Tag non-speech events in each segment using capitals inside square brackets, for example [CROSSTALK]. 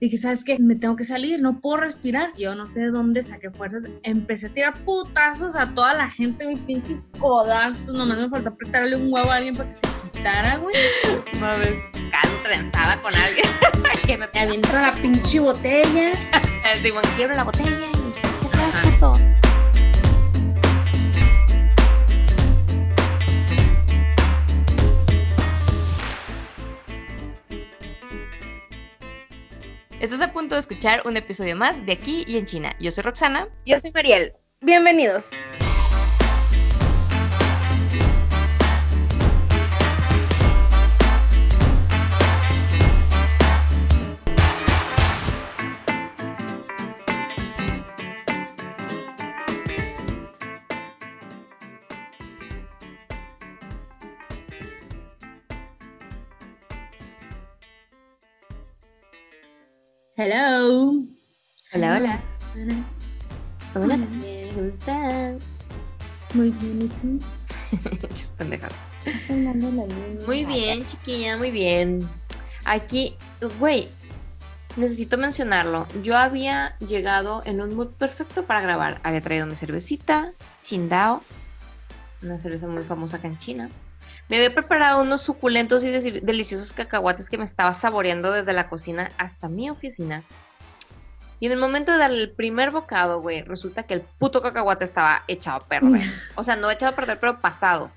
Dije, ¿sabes qué? Me tengo que salir, no puedo respirar. Yo no sé de dónde saqué fuerzas. Empecé a tirar putazos a toda la gente, güey, pinches codazos. Nomás me faltó apretarle un huevo a alguien para que se quitara, güey. Mames. Caso trenzada con alguien. [LAUGHS] que me aviento la pinche botella. [LAUGHS] Simón, quiebro la botella y te quedas puto. Estás a punto de escuchar un episodio más de Aquí y en China. Yo soy Roxana. Yo soy Mariel. Bienvenidos. Hello. Hola, hola. Hola. ¿cómo estás? Muy bien, ¿y tú? [LAUGHS] Muy bien, chiquilla, muy bien. Aquí, güey, necesito mencionarlo. Yo había llegado en un mood perfecto para grabar. Había traído mi cervecita, Qingdao, una cerveza muy famosa acá en China. Me había preparado unos suculentos y deliciosos cacahuates que me estaba saboreando desde la cocina hasta mi oficina. Y en el momento de darle el primer bocado, güey, resulta que el puto cacahuate estaba echado a perder. O sea, no echado a perder, pero pasado.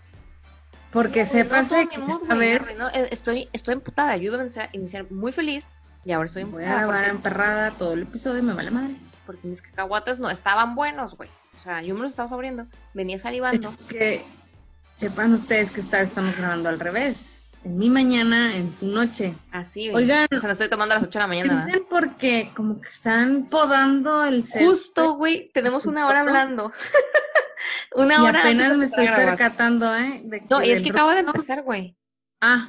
Porque sepas Arruinó que mood, esta vez arruinó. Eh, Estoy, estoy emputada. Yo iba a iniciar, muy feliz y ahora estoy voy a emputada grabar porque, emperrada todo el episodio y me vale madre. porque mis cacahuates no estaban buenos, güey. O sea, yo me los estaba saboreando. Venía salivando. Es que sepan ustedes que está, estamos grabando al revés. En mi mañana, en su noche. Así, güey. Oigan, O sea, lo estoy tomando a las 8 de la mañana. Piensen porque como que están podando el césped. Justo, güey, tenemos una hora hablando. [LAUGHS] una Y hora apenas me estoy grabar. percatando, ¿eh? de No, y es que acaba de empezar, güey. Ah.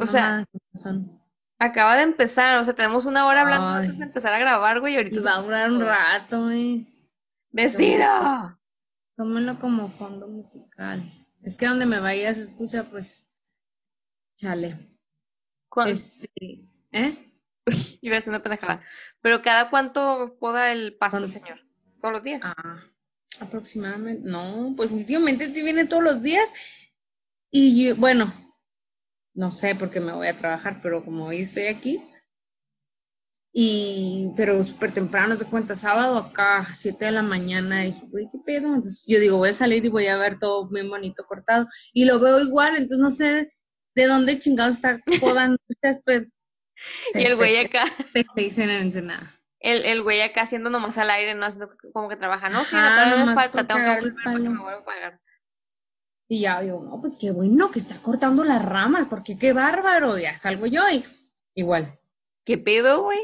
O sea, razón. Acaba de empezar. O sea, tenemos una hora hablando Ay. antes de empezar a grabar, güey. Y ahorita. Y va a durar un rato, ¿eh? ¡Vecino! Tómenlo como fondo musical. Es que donde me vaya se escucha, pues. Chale. Con- Este, ¿Eh? [LAUGHS] Iba a decir una pendejada. Pero cada cuánto poda el pasto ¿Cuándo? señor? Todos los días. Ah, aproximadamente. No, pues últimamente sí viene todos los días. Y yo, bueno, no sé porque me voy a trabajar, pero como hoy estoy aquí. Y, pero súper temprano, te cuenta, sábado acá, 7 de la mañana, y dije, güey, ¿qué pedo? Entonces yo digo, voy a salir y voy a ver todo bien bonito cortado. Y lo veo igual, entonces no sé de dónde chingados está podando césped. [LAUGHS] y el güey acá, Te dicen en Ensenada. el, el güey acá haciendo nomás al aire, no haciendo como que trabaja. No, sí, no, todavía me falta, tengo que volver para que me vuelva a pagar. Y ya digo, no, pues qué bueno que está cortando las ramas, porque qué bárbaro, ya salgo yo y igual. ¿Qué pedo, güey?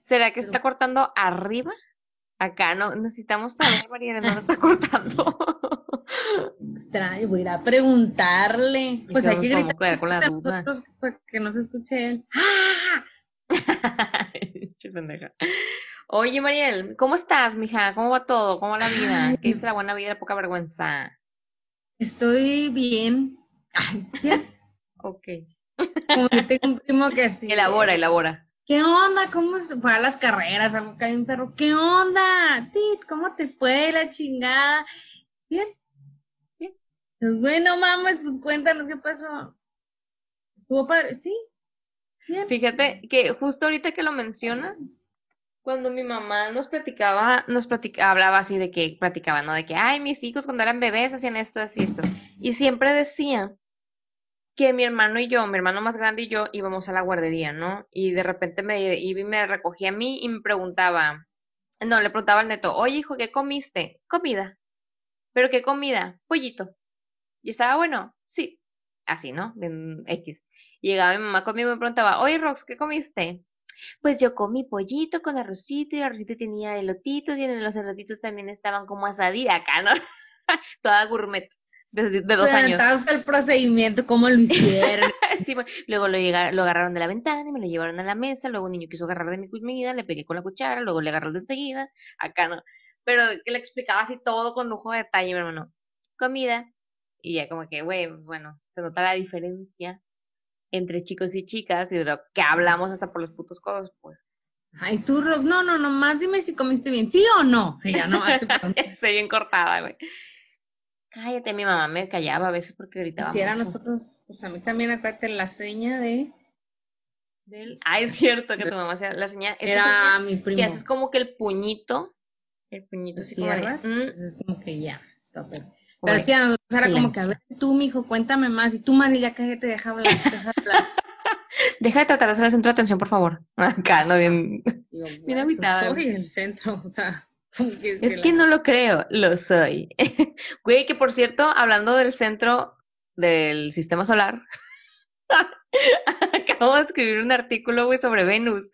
¿Será que está cortando arriba? Acá no necesitamos saber, Mariela, no está cortando. [LAUGHS] Extraño, voy a ir a preguntarle. Pues hay que gritar con la duda. para que no se escuche él. [LAUGHS] ¡Ah! Oye, Mariel, ¿cómo estás, mija? ¿Cómo va todo? ¿Cómo va la vida? ¿Qué dice la buena vida, la poca vergüenza? Estoy bien. [LAUGHS] Ay. Ok. Como que tengo un primo que así. Elabora, elabora. ¿Qué onda? ¿Cómo fue a las carreras? Algo que hay perro. ¿Qué onda? Tit, ¿cómo te fue la chingada? Bien. Bien. Pues bueno, mames, pues cuéntanos qué pasó. ¿Estuvo padre? Sí. Fíjate que justo ahorita que lo mencionas, cuando mi mamá nos platicaba, nos platicaba, hablaba así de que platicaba, ¿no? De que, ay, mis hijos cuando eran bebés hacían esto, esto esto. Y siempre decía que mi hermano y yo, mi hermano más grande y yo, íbamos a la guardería, ¿no? Y de repente me y me recogía a mí y me preguntaba, no, le preguntaba al neto, oye, hijo, ¿qué comiste? Comida. ¿Pero qué comida? Pollito. Y estaba bueno, sí. Así, ¿no? X. Llegaba mi mamá conmigo y me preguntaba, oye, Rox, ¿qué comiste? Pues yo comí pollito con arrocito y el arrocito tenía elotitos y en los elotitos también estaban como asadilla acá, ¿no? [LAUGHS] Toda gourmet, de, de dos años. el procedimiento, cómo lo hicieron. [LAUGHS] Sí, bueno, luego lo, llega- lo agarraron de la ventana y me lo llevaron a la mesa, luego un niño quiso agarrar de mi comida, le pegué con la cuchara, luego le agarró de enseguida, acá no. Pero que le explicaba así todo con lujo de detalle, mi hermano. Comida. Y ya como que, güey, bueno, se nota la diferencia entre chicos y chicas y de lo que hablamos hasta por los putos codos, pues. Ay, tú, Ros, no, no, nomás dime si comiste bien, ¿sí o no? Y ya pregunto. [LAUGHS] Estoy bien cortada, güey. Cállate, mi mamá me callaba a veces porque gritaba Si era mucho. nosotros, pues a mí también acuérdate la seña de del Ah, es cierto que tu mamá hacía la señal. esa era mi primo. que haces como que el puñito. El puñito ¿Lo así cierras? mm, es como que ya, stop it. Pero sí, a nosotros era como que, a ver, tú, mijo, cuéntame más. Y tú, Mari, ya cállate, deja hablar, deja hablar. [LAUGHS] Deja de tratar de ser el centro de atención, por favor. [LAUGHS] Acá, no bien. Digo, Bien bueno, agüitada, Soy el centro, o sea, [LAUGHS] que Es la- que no lo creo, lo soy. [LAUGHS] Güey, que por cierto, hablando del centro del sistema solar, [LAUGHS] acabo de escribir un artículo, güey, sobre Venus.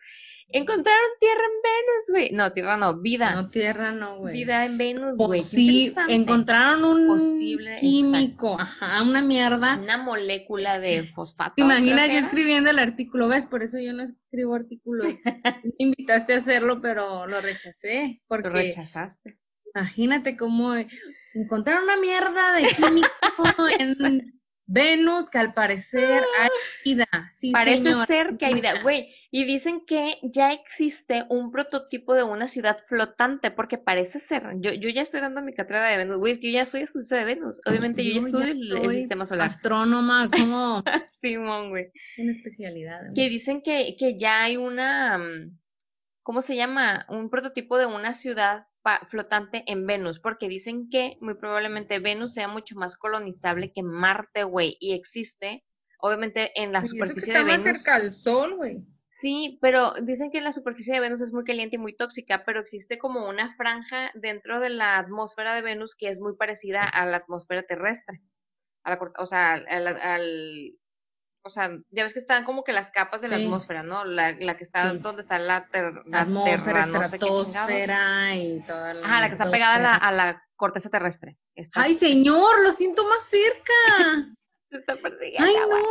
Encontraron tierra en Venus, güey. No, tierra no, vida. No, tierra no, güey. vida en Venus, güey. Sí, encontraron un Posible, químico, ajá, una mierda. Una molécula de [LAUGHS] fosfato. ¿Te imaginas yo escribiendo el artículo? ¿Ves? Por eso yo no escribo artículos. [LAUGHS] Me invitaste a hacerlo, pero lo rechacé. Lo Porque rechazaste. imagínate cómo encontraron una mierda de químico [LAUGHS] en Venus que al parecer hay vida. Sí, Parece ser que hay vida, güey. Y dicen que ya existe un prototipo de una ciudad flotante, porque parece ser. Yo, yo ya estoy dando mi cátedra de Venus, güey. Yo ya soy estudiante de Venus. Obviamente yo ya Yo estudio el, sistema solar. Astrónoma, como [LAUGHS] Simón, güey. una especialidad. güey. Que dicen que, que ya hay una. mm, ¿Cómo se llama? Un prototipo de una ciudad pa- flotante en Venus, porque dicen que muy probablemente Venus sea mucho más colonizable que Marte, güey. Y existe, obviamente, en la Y eso que superficie está de más Venus. cerca al sol, güey. Sí, pero dicen que la superficie de Venus es muy caliente y muy tóxica, pero existe como una franja dentro de la atmósfera de Venus que es muy parecida a la atmósfera terrestre. A la, o sea, al, o sea, ya ves que están como que las capas de la atmósfera, ¿no? La, la que está Sí. donde está la, ter- La atmósfera, no sé qué y toda la. Ajá, la que está pegada a la, a la corteza terrestre. Está, Ay, señor, lo siento más cerca. Está persiguiendo, Ay, güey.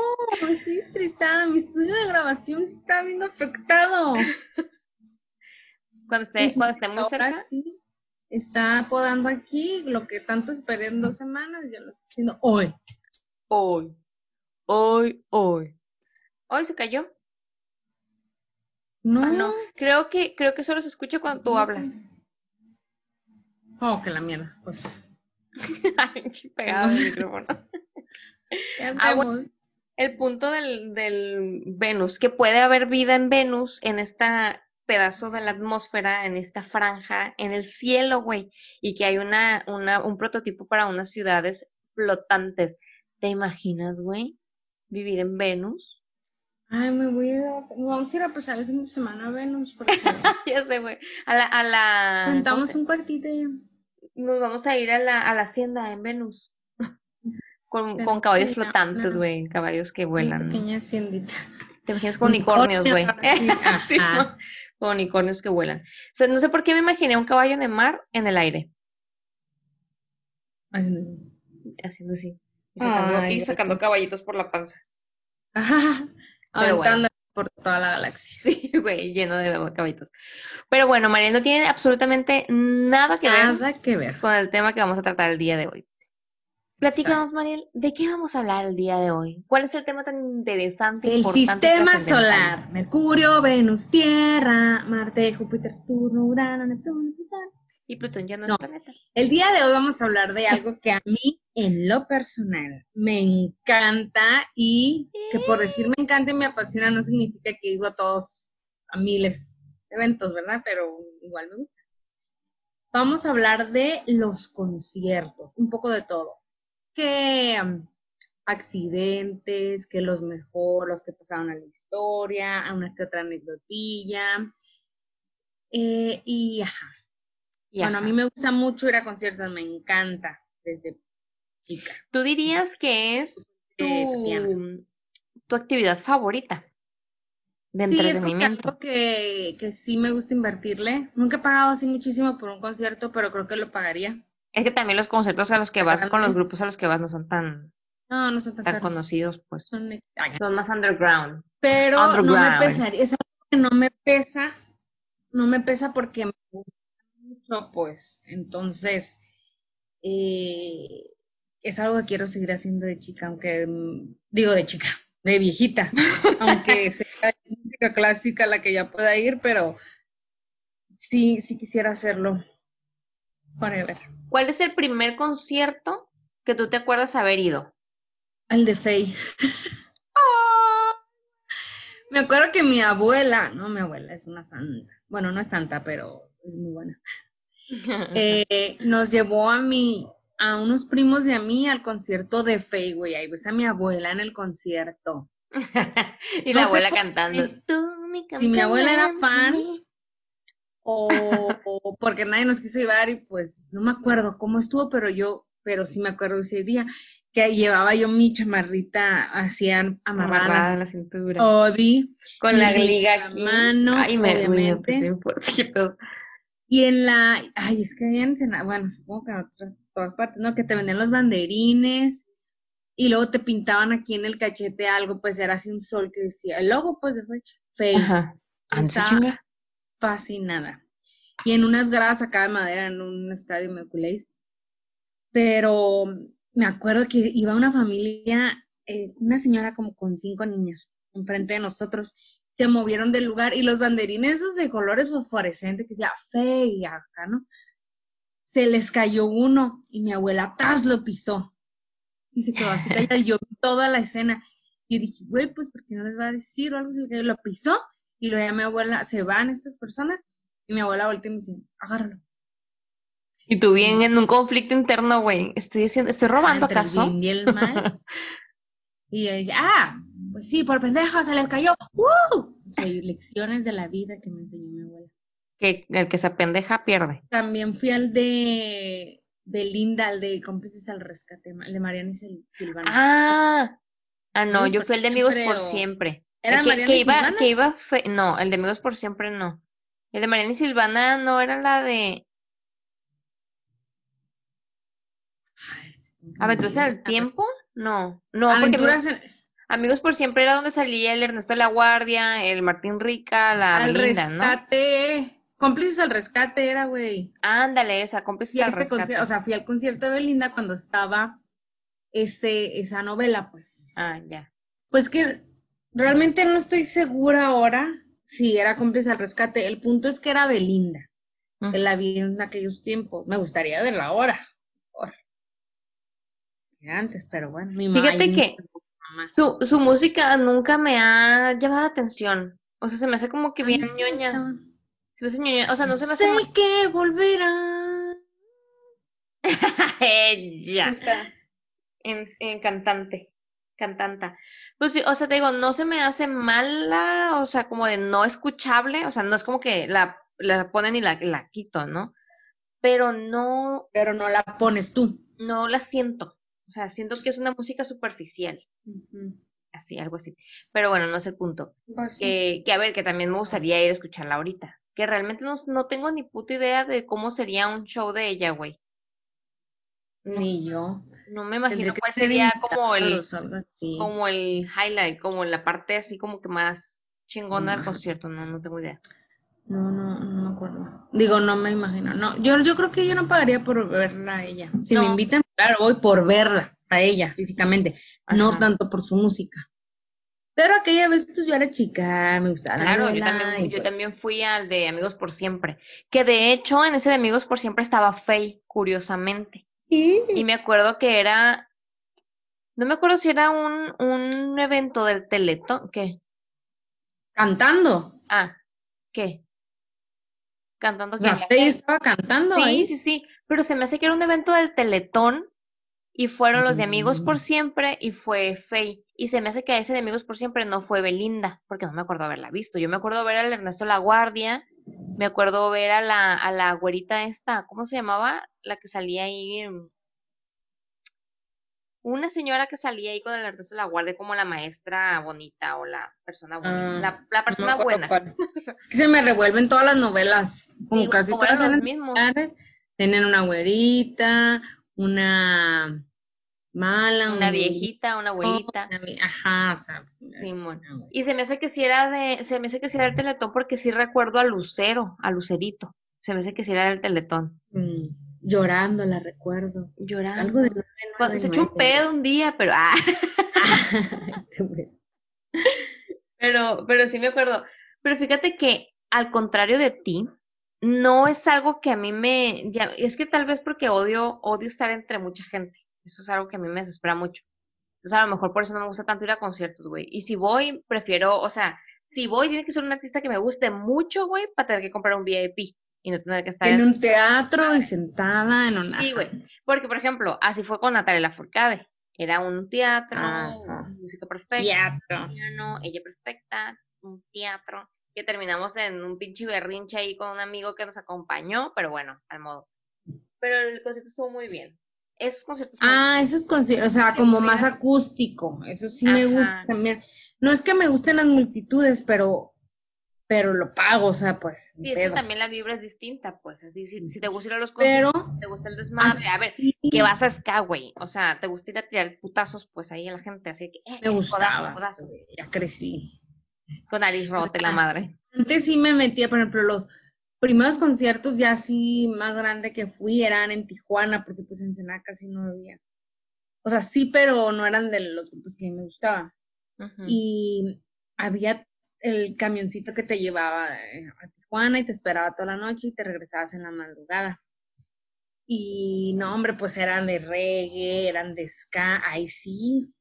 no, estoy estresada. Mi estudio de grabación está viendo afectado. [LAUGHS] Cuando esté, cuando esté muy cerca, sí, está podando aquí lo que tanto esperé en dos semanas. Yo lo estoy haciendo hoy. hoy, hoy, hoy. Hoy se cayó. No, Ah, no. Creo que, creo que solo se escucha cuando tú hablas. Oh, que la mierda. Pues. [LAUGHS] Ay, pegado el [LAUGHS] micrófono. [LAUGHS] Ah. El punto del, del Venus, que puede haber vida en Venus, en esta pedazo de la atmósfera, en esta franja, en el cielo, güey, y que hay una, una, un prototipo para unas ciudades flotantes. ¿Te imaginas, güey? Vivir en Venus. Ay, me voy a ir a... Vamos a ir a pasar el fin de semana a Venus. Porque [LAUGHS] ya sé, güey. A la, a la, ¿cómo rentamos se- un cuartito y... nos vamos a ir a la, a la hacienda en Venus. Con, caballos flotantes, güey, caballos que vuelan. pequeña haciendita. Te imaginas con unicornios, güey. [LAUGHS] Sí. Con unicornios que vuelan. O sea, no sé por qué me imaginé un caballo de mar en el aire, Ay, haciendo así. Y sacando, Ay, y sacando caballitos por la panza. Ajá. Pero bueno. Por toda la galaxia. Sí, [LAUGHS] güey, lleno de caballitos. Pero bueno, María, no tiene absolutamente nada que ver Nada que ver. con el tema que vamos a tratar el día de hoy. Platícanos, Mariel, ¿de qué vamos a hablar el día de hoy? ¿Cuál es el tema tan interesante? El importante sistema solar. Mercurio, Venus, Tierra, Marte, Júpiter, Saturno, Urano, Neptuno, Plutón. Y Plutón ya no, No. es planeta. El día de hoy vamos a hablar de algo que a mí, en lo personal, me encanta y que por decir me encanta y me apasiona no significa que digo a todos, a miles de eventos, ¿verdad? Pero igual me gusta. Vamos a hablar de los conciertos, un poco de todo. Que um, accidentes, que los mejor, los que pasaron a la historia, a una que otra anecdotilla. Eh, y ajá, Y bueno, a mí me gusta mucho ir a conciertos, me encanta desde chica. ¿Tú dirías que es Eh, tu, tu actividad favorita de Sí, es algo que, que sí me gusta invertirle. Nunca he pagado así muchísimo por un concierto, pero creo que lo pagaría. Es que también los conciertos a los que vas, con los grupos a los que vas no son tan, No, no son tan conocidos, pues. Son- más underground. Pero no me pesaría, es algo que no me pesa, no me pesa porque me gusta mucho, pues. Entonces, eh, es algo que quiero seguir haciendo de chica, aunque, mm, digo de chica, de viejita, [LAUGHS] aunque sea música clásica la que ya pueda ir, pero sí, sí quisiera hacerlo. Ver. ¿Cuál es el primer concierto que tú te acuerdas haber ido? El de Faye. [LAUGHS] Me acuerdo que mi abuela, no mi abuela, es una santa. Bueno, no es santa, pero es muy buena. [LAUGHS] Eh, nos llevó a mi, a unos primos de a mí al concierto de Faye, güey. Ahí ves a mi abuela en el concierto. [LAUGHS] y la abuela cantando. si mi abuela era fan, o, porque nadie nos quiso llevar y pues no me acuerdo cómo estuvo, pero yo, pero sí me acuerdo ese día que llevaba yo mi chamarrita así amarrada, en la cintura. con la liga aquí. mano, Ay, me, obviamente. y en la, ay, es que en bueno, supongo que en otras todas partes, ¿no? Que te vendían los banderines y luego te pintaban aquí en el cachete algo, pues era así un sol que decía, el logo pues fue feo. Ajá. Fascinada. Y en unas gradas acá de madera en un estadio me Pero me acuerdo que iba una familia, eh, una señora como con cinco niñas enfrente de nosotros, se movieron del lugar y los banderines esos de colores fosforescentes que ya fe y acá, ¿no? Se les cayó uno y mi abuela ¡tas! lo pisó. Y se quedó así callada y yo vi toda la escena. Y dije, güey, pues, ¿por qué no les va a decir o algo? Que lo pisó y luego ya mi abuela, se van estas personas y mi abuela voltea y me dice, agárralo. Y tú bien en un conflicto interno, güey. Estoy haciendo, estoy robando acaso. y el mal. [LAUGHS] y yo dije, ah, pues sí, por pendejo se les cayó. ¡Uh! lecciones de la vida que me enseñó mi abuela. Que el que se pendeja pierde. También fui al de Belinda, al de cómplices al rescate, el de Mariana y Silvana. Ah, ah no, yo fui el de amigos por siempre. ¿Era que, Mariana que iba, Silvana? que iba, no, el de amigos por siempre no. El de Mariana y Silvana no era la de ¿Aventuras en el tiempo? No, no, Aventuras Amigos por siempre era donde salía el Ernesto La Guardia, el Martín Rica, la al rescate. Cómplices al rescate era, güey. Ándale, esa, cómplices al rescate. O sea, fui al concierto de Belinda cuando estaba ese, esa novela, pues. Ah, ya. Pues que realmente no estoy segura ahora si era cómplices al rescate. El punto es que era Belinda. Que la vi en aquellos tiempos. Me gustaría verla ahora antes, pero bueno, mi mamá. Fíjate que su, su música nunca me ha llamado la atención. O sea, se me hace como que bien ñoña. Se me hace ñoña. O sea, no se me hace. Sé que volverá. [LAUGHS] Ella. En, en cantante. Cantanta. Pues, o sea, te digo, no se me hace mala, o sea, como de no escuchable, o sea, no es como que la, la ponen y la, la quito, ¿no? Pero no. Pero no la pones tú. No la siento. O sea, siento que es una música superficial. Así, algo así. Pero bueno, no es el punto. Pues que, que, a ver, que también me gustaría ir a escucharla ahorita. Que realmente no, no tengo ni puta idea de cómo sería un show de ella, güey. Ni yo. No me imagino cuál sería como el, como el highlight, como la parte así como que más chingona del concierto. No, no tengo idea. No, no, no me acuerdo. Digo, no me imagino. No, yo, yo creo que yo no pagaría por verla a ella. Si me invitan, claro, voy por verla a ella físicamente, no tanto por su música. Pero aquella vez, pues yo era chica, me gustaba. Claro, yo, también, yo pues también fui al de Amigos por Siempre. Que de hecho, en ese de Amigos por Siempre estaba Faye, curiosamente. Y me acuerdo que era. No me acuerdo si era un, un evento del Teletón. ¿Qué? Cantando. Ah, ¿qué? cantando. O estaba cantando. Sí, sí, sí, pero se me hace que era un evento del Teletón y fueron los de Amigos por mm. Siempre y fue Faye. Y se me hace que ese de Amigos por Siempre no fue Belinda, porque no me acuerdo haberla visto. Yo me acuerdo ver al Ernesto La Guardia, me acuerdo ver a la, a la güerita esta, ¿cómo se llamaba? La que salía ahí una señora que salía ahí con el Ernesto de la Guardia como la maestra bonita o la persona buena. Ah, la, persona buena. [LAUGHS] Es que se me revuelven todas las novelas. Como casi todas las mismos. Tienen una güerita, una mala, una viejita, una abuelita. Ajá, o sea, y se me hace que si era de, se me hace que si era del Teletón porque sí recuerdo a Lucero, a Lucerito. Se me hace que si era del Teletón. Mm llorando, la recuerdo. Llorando. Algo de se echó un pedo un día, pero ah. [LAUGHS] este Pero, pero sí me acuerdo. Pero fíjate que, al contrario de ti, no es algo que a mí me, ya, es que tal vez porque odio, odio estar entre mucha gente. Eso es algo que a mí me desespera mucho. Entonces a lo mejor por eso no me gusta tanto ir a conciertos, güey. Y si voy, prefiero, o sea, si voy, tiene que ser un artista que me guste mucho, güey, para tener que comprar un VIP y no tener que estar En un teatro y sentada en una. Sí, güey. Porque, por ejemplo, así fue con Natalia Lafourcade. Era un teatro, Ajá. música perfecta, Teatro. piano, ella perfecta, un teatro, que terminamos en un pinche berrinche ahí con un amigo que nos acompañó, pero bueno, al modo. Pero el concierto estuvo muy bien. Esos conciertos Ah, esos conciertos, o sea, como más acústico. Eso sí me gusta también. No es que me gusten las multitudes, pero, pero lo pago, o sea, pues. Sí, es que también la vibra es distinta, pues. así, si, si te gusta ir a los Pero conciertos, te gusta el desmadre. A ver, que vas a ska, güey. O sea, te gusta ir a tirar putazos, pues ahí a la gente. Así que, eh, me eh, gustaba. codazo, codazo. Ya crecí. Con nariz rota la madre. Antes sí me metía, por ejemplo, los primeros conciertos ya así más grande que fui eran en Tijuana, porque pues en Ensenada casi no había. O sea, sí, pero no eran de los grupos que me gustaban. Ujú. Y había el camioncito que te llevaba eh, a Tijuana y te esperaba toda la noche y te regresabas en la madrugada. Y no, hombre, pues eran de reggae, eran de ska, ahí sí,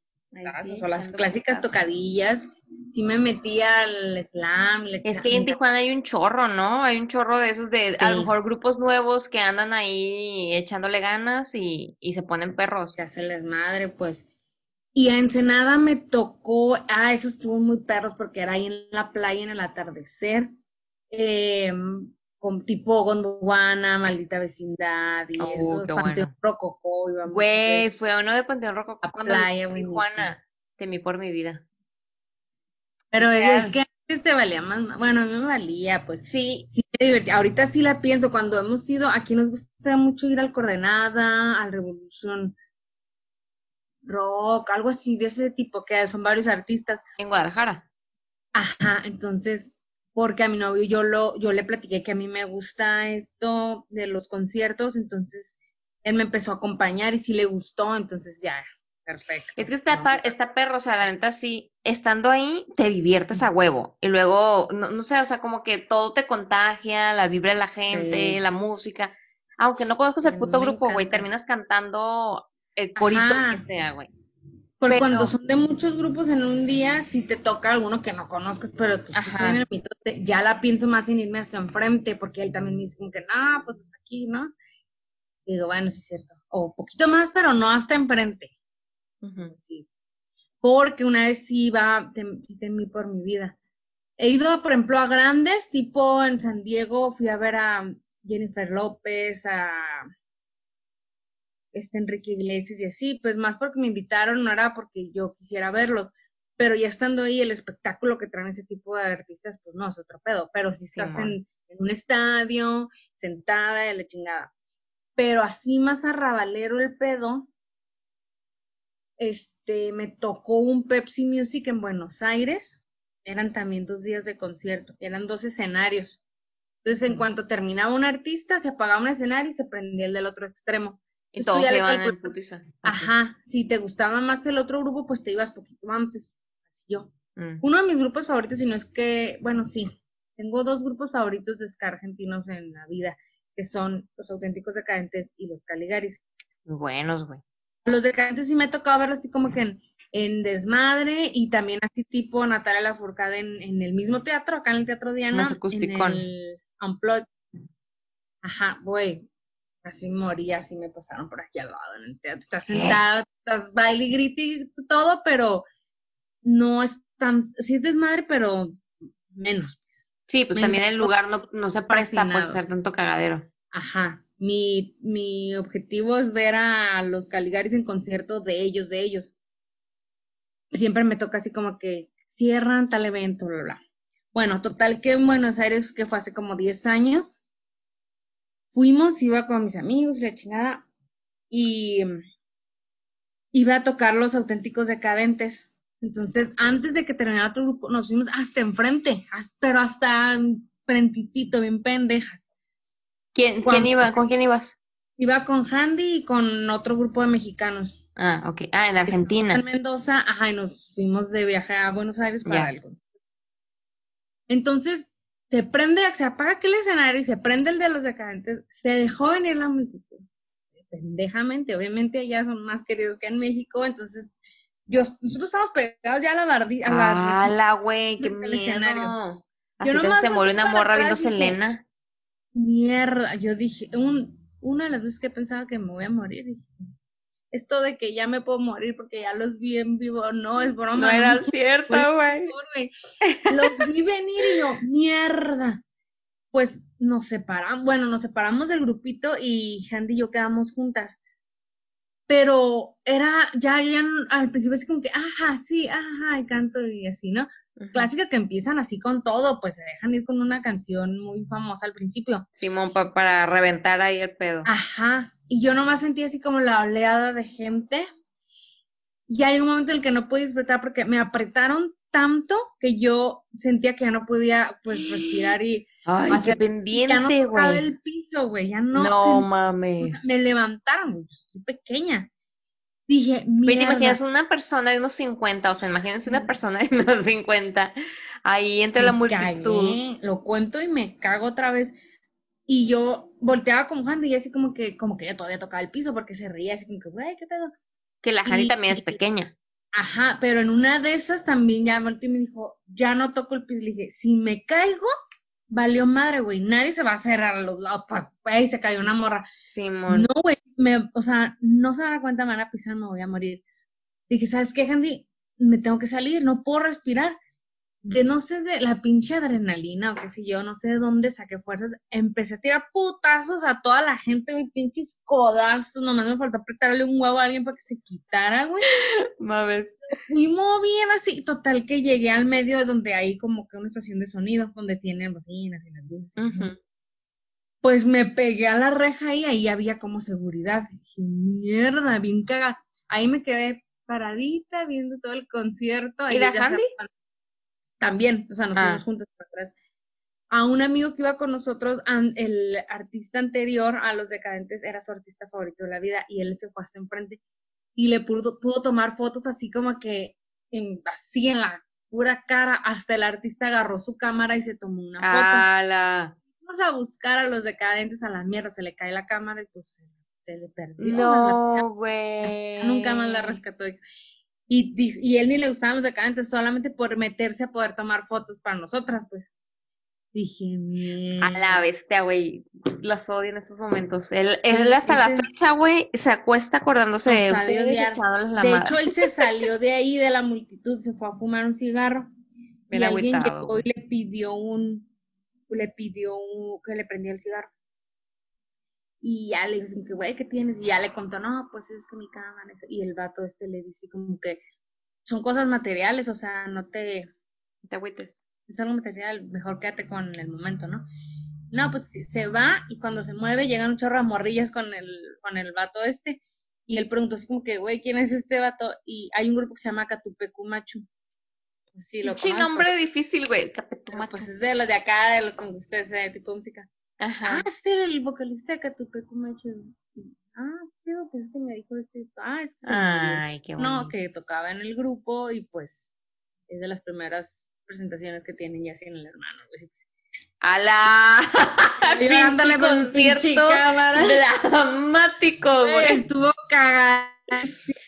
Sí, o las clásicas tocadillas. Sí me metía al slam. la Es que ahí en Tijuana hay un chorro, ¿no? Hay un chorro de esos de, a lo mejor grupos nuevos que andan ahí echándole ganas y, y se ponen perros. se hace el desmadre, pues. Y a Ensenada me tocó, ah, eso estuvo muy perros porque era ahí en la playa en el atardecer, eh, con tipo Gondwana, Maldita Vecindad y Oh, eso, Panteón bueno. Rococó, Güey, fue a uno de Panteón Rojo La cuando playa, a. Tijuana. Temí por mi vida. Pero es que antes te valía más, bueno, a mí me valía, pues. Sí, Sí me divertía. Ahorita sí la pienso, cuando hemos ido, aquí nos gusta mucho ir al Coordenada, al Revolución Rock, algo así de ese tipo, que son varios artistas. en Guadalajara. Ajá, entonces, porque a mi novio yo lo, yo le platiqué que a mí me gusta esto de los conciertos, entonces él me empezó a acompañar y sí le gustó, entonces ya, perfecto. Es que está, No, está perro, o sea, la neta sí, estando ahí te diviertes a huevo. Y luego, no, no sé, o sea, como que todo te contagia, la vibra de la gente, Sí. la música. Aunque no conozcas el puto me grupo, güey, terminas cantando el corito Ajá. que sea, güey. Porque pero- cuando son de muchos grupos en un día, si te toca alguno que no conozcas, pero tú estás Ajá. en el mitote, ya la pienso más en irme hasta enfrente, porque él también me dice como que, no, pues hasta aquí, ¿no? Y digo, bueno, sí es cierto. O poquito más, pero no hasta enfrente. Sí. Porque una vez sí iba, tem- temí por mi vida. He ido, por ejemplo, a grandes, tipo en San Diego, fui a ver a Jennifer López, a este Enrique Iglesias y así, pues más porque me invitaron, no era porque yo quisiera verlos, pero ya estando ahí, el espectáculo que traen ese tipo de artistas, pues no, es otro pedo, pero si estás en, en un estadio, sentada, de la chingada. Pero así más arrabalero el pedo, este, me tocó un Pepsi Music en Buenos Aires, eran también dos días de concierto, eran dos escenarios. Entonces, en cuanto terminaba un artista, se apagaba un escenario y se prendía el del otro extremo. Y todos se iban en putiza. Ajá, si te gustaba más el otro grupo, pues te ibas poquito antes, así yo. Mm. Uno de mis grupos favoritos, si no es que, bueno, sí, tengo dos grupos favoritos de ska argentinos en la vida, que son los auténticos decadentes y los Caligaris. Muy buenos, güey. Los decadentes sí me ha tocado verlos así como que en, en desmadre y también así tipo Natalia Lafourcade en, en el mismo teatro, acá en el Teatro Diana, Más en acusticón. el Unplugged. Ajá, güey, casi moría, así me pasaron por aquí al lado en el teatro. Estás sentado, estás baile y grite y todo, pero no es tan, sí es desmadre, pero menos, pues. Sí, pues también el lugar no, no se presta pues a hacer tanto cagadero. Ajá, mi, mi objetivo es ver a los Caligaris en concierto de ellos, de ellos. Siempre me toca así como que cierran tal evento, bla, bla. Bueno, total que en Buenos Aires, que fue hace como 10 años, fuimos, iba con mis amigos, la chingada, y iba a tocar los auténticos decadentes. Entonces, antes de que terminara otro grupo, nos fuimos hasta enfrente, hasta- pero hasta frentitito, bien pendejas. ¿Quién, iba? ¿Con quién ibas? Iba con Handy y con otro grupo de mexicanos. Ah, ok. Ah, en Argentina. En Mendoza, ajá, y nos fuimos de viaje a Buenos Aires para Ya. concierto. Entonces, se prende, se apaga aquel escenario y se prende el de los decadentes. Se dejó venir la multitud. Pendejamente, obviamente allá son más queridos que en México, entonces yo, nosotros estamos pegados ya a la bardilla, a las ¡Hala, güey! ¡Qué miedo! escenario. Así Yo que se murió una morra viendo Selena. Mierda, yo dije, un, una de las veces que pensaba que me voy a morir, dije, esto de que ya me puedo morir porque ya los vi en vivo, no es broma. No era cierto, güey. Los vi venir y yo, mierda. Pues nos separamos, bueno, nos separamos del grupito y Handy y yo quedamos juntas. Pero era, ya, ya al principio así como que, ajá, sí, ajá, y canto y así, ¿no? Clásica que empiezan así con todo, pues se dejan ir con una canción muy famosa al principio. Simón, pa- para reventar ahí el pedo. Ajá, y yo nomás sentí así como la oleada de gente. Y hay un momento en el que no pude disfrutar porque me apretaron tanto que yo sentía que ya no podía pues respirar y Ay, qué ya no pendiente, tocaba el piso, güey, ya no, No, sentí- o mames. sea, me levantaron, yo soy pequeña. Dije, Güey, te imaginas una persona de unos 50, o sea, imagínense una persona de unos 50 ahí entre la me multitud. cagué, lo cuento y me cago otra vez. Y yo volteaba con Juan y así como que, como que ella todavía tocaba el piso porque se reía así como que, güey, ¿qué pedo? Que la Hani Y- también es pequeña. Ajá, pero en una de esas también ya volteó y me dijo, ya no toco el piso. Le dije, si me caigo, valió madre, güey. Nadie se va a cerrar a los lados. Güey, se cayó una morra. Simón. No, güey, me, o sea, no se van a dar cuenta, me van a pisar, me voy a morir. Dije, ¿sabes qué, Handy? Me tengo que salir, no puedo respirar. De no sé de la pinche adrenalina o qué sé yo, no sé de dónde saqué fuerzas. Empecé a tirar putazos a toda la gente, güey, pinches codazos. Nomás me faltó apretarle un huevo a alguien para que se quitara, güey. Mames. fui bien así, total que llegué al medio de donde hay como que una estación de sonido, donde tienen bocinas y las luces. Pues me pegué a la reja y ahí había como seguridad. Dije, mierda, bien cagada. Ahí me quedé paradita viendo todo el concierto. ¿Y la se Handy? También, o sea, nos Ah. fuimos juntos para atrás. A un amigo que iba con nosotros, el artista anterior a Los Decadentes era su artista favorito de la vida y él se fue hasta enfrente y le pudo, pudo tomar fotos así como que en- así en la pura cara. Hasta el artista agarró su cámara y se tomó una foto. ¡Hala! Fuimos a buscar a los decadentes a la mierda, se le cae la cámara y pues se, se le perdió. la- No, güey. nunca más la rescató. Y, y él ni le gustaban los decadentes solamente por meterse a poder tomar fotos para nosotras, pues. Dije, mierda. A la bestia, güey. Los odio en esos momentos. Él, él hasta la fecha, güey, se acuesta acordándose de ustedes De hecho, él se [LAUGHS] salió de ahí, de la multitud, se fue a fumar un cigarro. Bien y alguien llegó y le pidió un, le pidió un- que le prendía el cigarro. Y ya le dicen que, güey, ¿qué tienes? Y ya le contó, no, pues es que mi eso". Y el vato este le dice como que son cosas materiales, o sea, no te, Te agüites. es algo material, mejor quédate con el momento, ¿no? No, pues se va y cuando se mueve llegan un chorro de morrillas con el, con el vato este. Y él preguntó así como que, güey, ¿quién es este vato? Y hay un grupo que se llama Catupecu Machu. Sí, lo Sí, nombre difícil, güey. pero, Capetumacho. Pues es de los de acá, de los con ustedes, ese tipo de música. Ajá. Ah, es el vocalista de Catupecu Machu. Y, Ah, pero pues es que me dijo esto esto. Ah, es que se murió. Ay, qué bueno. No, que tocaba en el grupo y pues es de las primeras presentaciones que tienen ya sin el hermano. güey. ¡A la! [LAUGHS] Pinche concierto dramático, güey. Estuvo cagadísimo.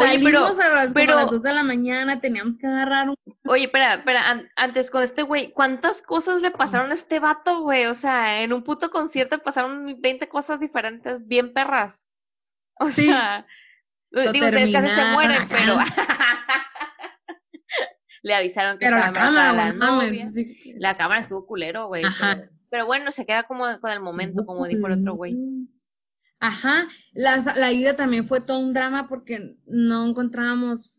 Oye, pero- a las, como pero- a las 2 de la mañana, teníamos que agarrar un... Oye, espera, espera, an- antes con este güey, ¿cuántas cosas le pasaron a este vato, güey? O sea, en un puto concierto pasaron 20 cosas diferentes, bien perras. O Sí. sea, Lo digo, ustedes casi se mueren, pero [LAUGHS] le avisaron que Pero la cámara, la mames, sí. La cámara estuvo culero, güey. Pero, pero bueno, se queda como con el momento, como dijo el otro güey. Ajá, la, la ida también fue todo un drama porque no encontrábamos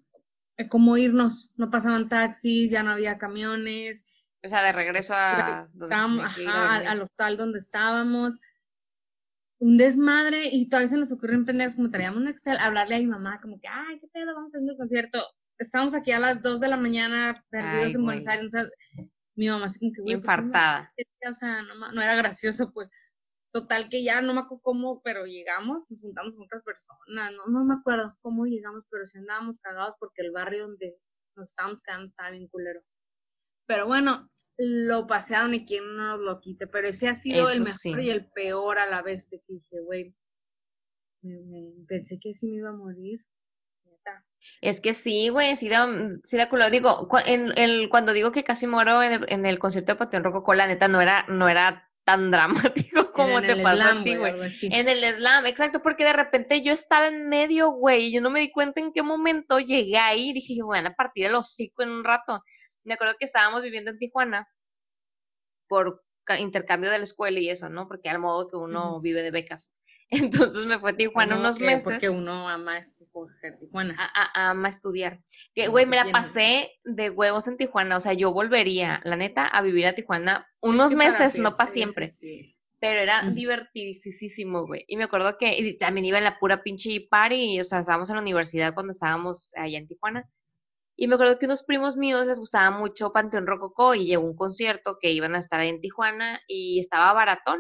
eh, cómo irnos, no pasaban taxis, ya no había camiones, O sea, de regreso a donde ajá, al, al hostal donde estábamos, un desmadre y todavía se nos ocurrió en pendejas como traíamos un Excel, hablarle a mi mamá como que, ay, qué pedo, vamos a hacer un concierto, estamos aquí a las 2 de la mañana perdidos Ay, en Buenos. Aires, o sea, mi mamá así como que, güey, ¿por qué no Infartada. o sea, no, no era gracioso, pues. Total que ya no me acuerdo cómo, pero llegamos, nos juntamos con otras personas, no, no me acuerdo cómo llegamos, pero sí andábamos cagados porque el barrio donde nos estábamos quedando estaba bien culero. Pero bueno, lo pasearon y quien no nos lo quite, pero ese ha sido el mejor sí. y el peor a la vez de que dije, güey, pensé que sí me iba a morir. Es que sí, güey, sí da, sí da culo. Digo, cu- en, el, cuando digo que casi muero en el, en el concierto de Panteón Rococó, la neta no era, no era tan dramático [LAUGHS] como en te el pasó a slam, ti, güey. En el slam, exacto, porque de repente yo estaba en medio, güey, y yo no me di cuenta en qué momento llegué ahí y dije, yo, bueno, a partir del hocico en un rato. Me acuerdo que estábamos viviendo en Tijuana por ca- intercambio de la escuela y eso, ¿no? Porque al modo que uno vive de becas. Entonces me fue a Tijuana Como unos meses Porque uno ama escoger Tijuana. a, a, a ama estudiar. Que, güey, me la pasé de huevos en Tijuana. O sea, yo volvería, la neta, a vivir a Tijuana unos Es que para meses, no para siempre. sí. Pero era Ujú. divertidísimo, güey. Y me acuerdo que y también iba en la pura pinche party. O sea, estábamos en la universidad cuando estábamos allá en Tijuana. Y me acuerdo que unos primos míos les gustaba mucho Panteón Rococó y llegó un concierto que iban a estar ahí en Tijuana y estaba baratón.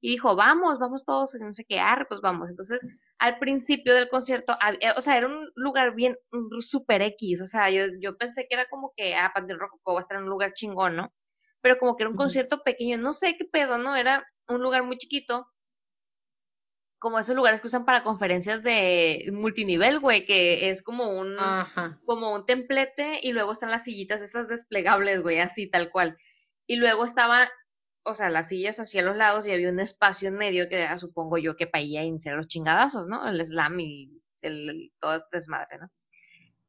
Y dijo, vamos, vamos todos, no sé qué, arre, pues vamos. Entonces, al principio del concierto, eh, o sea, era un lugar bien super X, o sea, yo, yo pensé que era como que, ah, Panteón Rococó va a estar en un lugar chingón, ¿no? Pero como que era un concierto pequeño, no sé qué pedo, ¿no? Era un lugar muy chiquito, como esos lugares que usan para conferencias de multinivel, güey, que es como un, Ajá. como un templete y luego están las sillitas esas desplegables, güey, así tal cual. Y luego estaba, o sea, las sillas hacia los lados y había un espacio en medio que era, supongo yo, que para ir a iniciar los chingadazos, ¿no? El slam y el, el- todo desmadre, ¿no?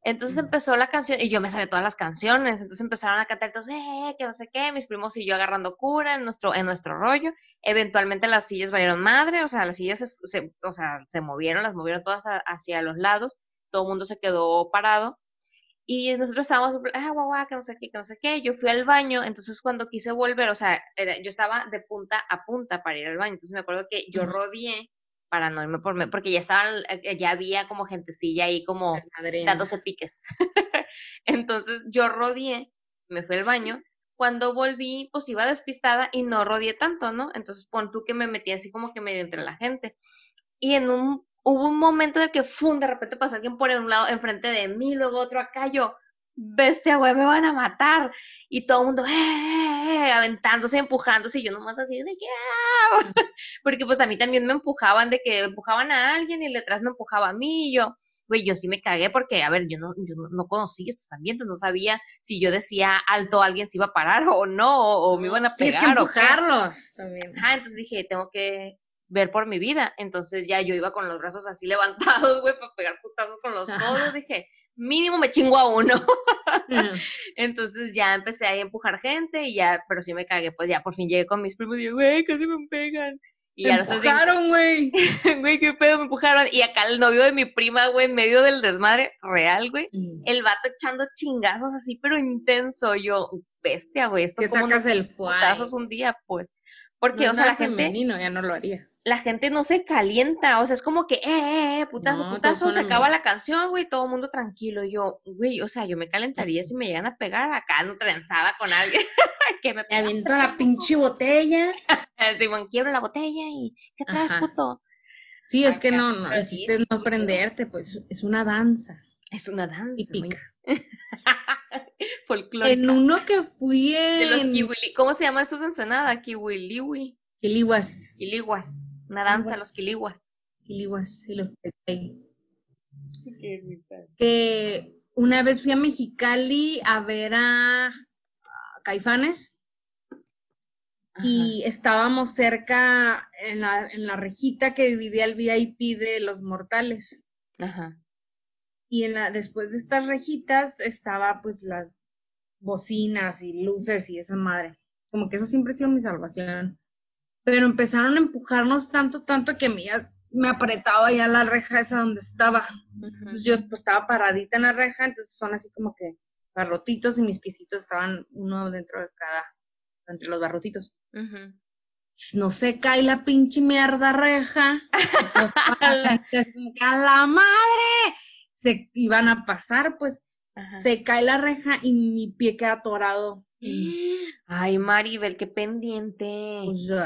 Entonces empezó la canción y yo me sabía todas las canciones, entonces empezaron a cantar todos, eh, que no sé qué, mis primos y yo agarrando cura en nuestro, en nuestro rollo. Eventualmente las sillas valieron madre, o sea, las sillas se, se- o sea, se movieron, las movieron todas a- hacia los lados, todo el mundo se quedó parado y nosotros estábamos, ah, guau, guau, que no sé qué, que no sé qué. Yo fui al baño, entonces cuando quise volver, o sea, era- yo estaba de punta a punta para ir al baño. Entonces me acuerdo que yo rodeé para no irme por, porque ya estaban, eh, ya había como gentecilla ahí como Madre dándose piques. [LAUGHS] Entonces yo rodeé, me fui al baño. Cuando volví, pues iba despistada y no rodeé tanto, ¿no? Entonces pon tú que me metí así como que medio entre la gente. Y en un, hubo un momento de que, ¡fum! De repente pasó alguien por un lado, enfrente de mí, luego otro acá, yo, bestia, güey, me van a matar. Y todo el mundo, ¡eh, eh, eh! aventándose, empujándose, y yo nomás así de que, ¡ah! [LAUGHS] Porque pues a mí también me empujaban, de que empujaban a alguien y detrás me empujaba a mí, y yo, güey, yo sí me cagué porque, a ver, yo no, yo no, no conocía estos ambientes, no sabía si yo decía alto alguien se iba a parar o no, o, o me iban a Tienes que pegar o qué. empujarlos también. Ajá, entonces dije, tengo que ver por mi vida. Entonces ya yo iba con los brazos así [LAUGHS] levantados, güey, para pegar putazos con los codos. Dije, mínimo me chingo a uno. [LAUGHS] Entonces ya empecé a empujar gente y ya, pero sí me cagué. Pues ya por fin llegué con mis primos y güey, casi me pegan. Y ya Me empujaron, güey. [LAUGHS] güey, qué pedo, me empujaron. Y acá el novio de mi prima, güey, en medio del desmadre real, güey. El vato echando chingazos así, pero intenso. Yo, bestia, güey, esto Que como sacas unos el putazos un día, pues. Porque, No o sea, la gente, femenino, ya no lo haría. la gente no se calienta, o sea, es como que, eh, eh, eh, putazo, No, putazo, se acaba amigos. la canción, güey, todo el mundo tranquilo. Yo, güey, o sea, yo me calentaría si me llegan a pegar acá, no trenzada con alguien. [LAUGHS] que me Me aviento la pinche botella. [LAUGHS] Simón, quiebro la botella y, ¿qué traes, Ajá. puto? Sí, es que no, no, pero el sí, chiste es sí, no prenderte, pues es una danza Es una danza. típica. [LAUGHS] [LAUGHS] folclórica. En uno que fui De los en kiwili, ¿cómo se llama de Ensenada? Kiwiliwi, Quilihuas, quiliguas. Una danza, Quiliguas. los quiliguas. Quilihuas, y los que una vez fui a Mexicali a ver a, a Caifanes y estábamos cerca en la, en la rejita que dividía el VIP de los mortales. Ajá. Y en la, después de estas rejitas estaba pues las bocinas y luces y esa madre. Como que eso siempre ha sido mi salvación. Pero empezaron a empujarnos tanto, tanto que me, me apretaba ya la reja esa donde estaba. Entonces yo pues estaba paradita en la reja, entonces son así como que barrotitos y mis piecitos estaban uno dentro de cada, entre los barrotitos. No se cae la pinche mierda reja. [LAUGHS] Entonces, la gente así como que, ¡a la madre! Se iban a pasar, pues Ajá. se cae la reja y mi pie queda atorado. [GASPS] Ay, Maribel, qué pendiente. Pues yo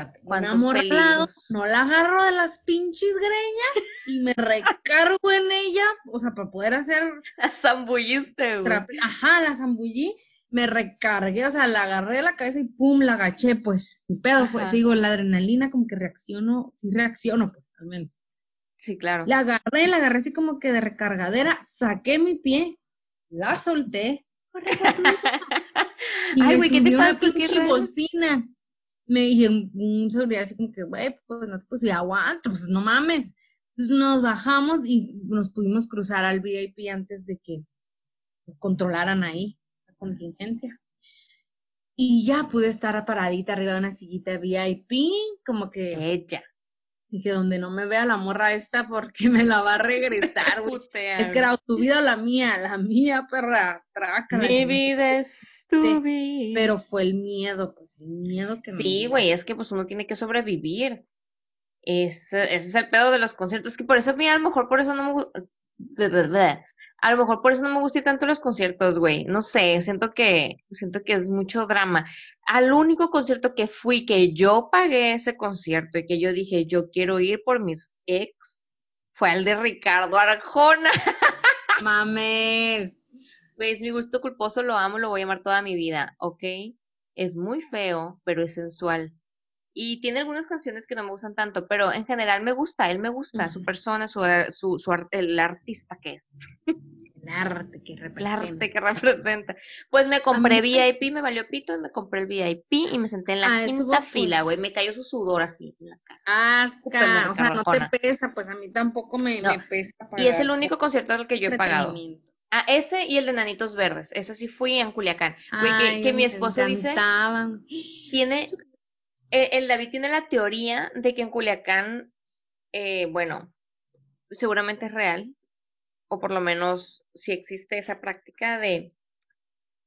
peligros. no la agarro de las pinches greñas y me [LAUGHS] recargo en ella, o sea, para poder hacer La zambulliste, güey. Ajá, la zambullí, me recargué, o sea, la agarré de la cabeza y pum, la agaché, pues. Mi pedo fue, te digo, la adrenalina como que reacciono, sí reacciono, pues, al menos. Sí, claro. La agarré, la agarré así como que de recargadera, saqué mi pie, la solté. [LAUGHS] Y Ay, me güey, ¿qué te? Qué pinche bocina. Me dijeron, un seguridad así como que, güey, pues no te pues aguanto, pues no mames. Entonces nos bajamos y nos pudimos cruzar al VIP antes de que controlaran ahí la contingencia. Y ya pude estar paradita arriba de una sillita VIP, como que Ella. Dije, donde no me vea la morra esta porque [LAUGHS] me la va a regresar, güey. Es que era tu vida o la mía, la mía, perra, trácala. Mi vida es tu Sí, vida. Pero fue el miedo, pues, el miedo que me Sí, güey, es que pues uno tiene que sobrevivir. Ese, ese es el pedo de los conciertos, que por eso a mí a lo mejor por eso no me gusta, a lo mejor por eso no me gustan tanto los conciertos, güey. No sé, siento que, siento que es mucho drama. Al único concierto que fui, que yo pagué ese concierto y que yo dije, yo quiero ir por mis ex, fue al de Ricardo Arjona. [LAUGHS] Mames. Güey, es mi gusto culposo, lo amo, lo voy a amar toda mi vida, ¿ok? Es muy feo, pero es sensual. Y tiene algunas canciones que no me gustan tanto, pero en general me gusta, él me gusta, su persona, su, su, su arte, el artista que es, [LAUGHS] El arte que el representa. arte que representa. Pues me compré VIP, me valió pito y me compré el VIP y me senté en la Ah, quinta va, fila, pues. güey, me cayó su sudor así en la cara. Súper Asca. O sea, no te pesa, pues a mí tampoco me, No. me pesa. Y es el pagar único concierto al que yo he pagado. Ah, ese y el de Nanitos Verdes, ese sí fui en Culiacán. Güey, que, Ay, que mi esposo dice... tiene, eh, el David tiene la teoría de que en Culiacán, eh, bueno, seguramente es real, o por lo menos si existe esa práctica de,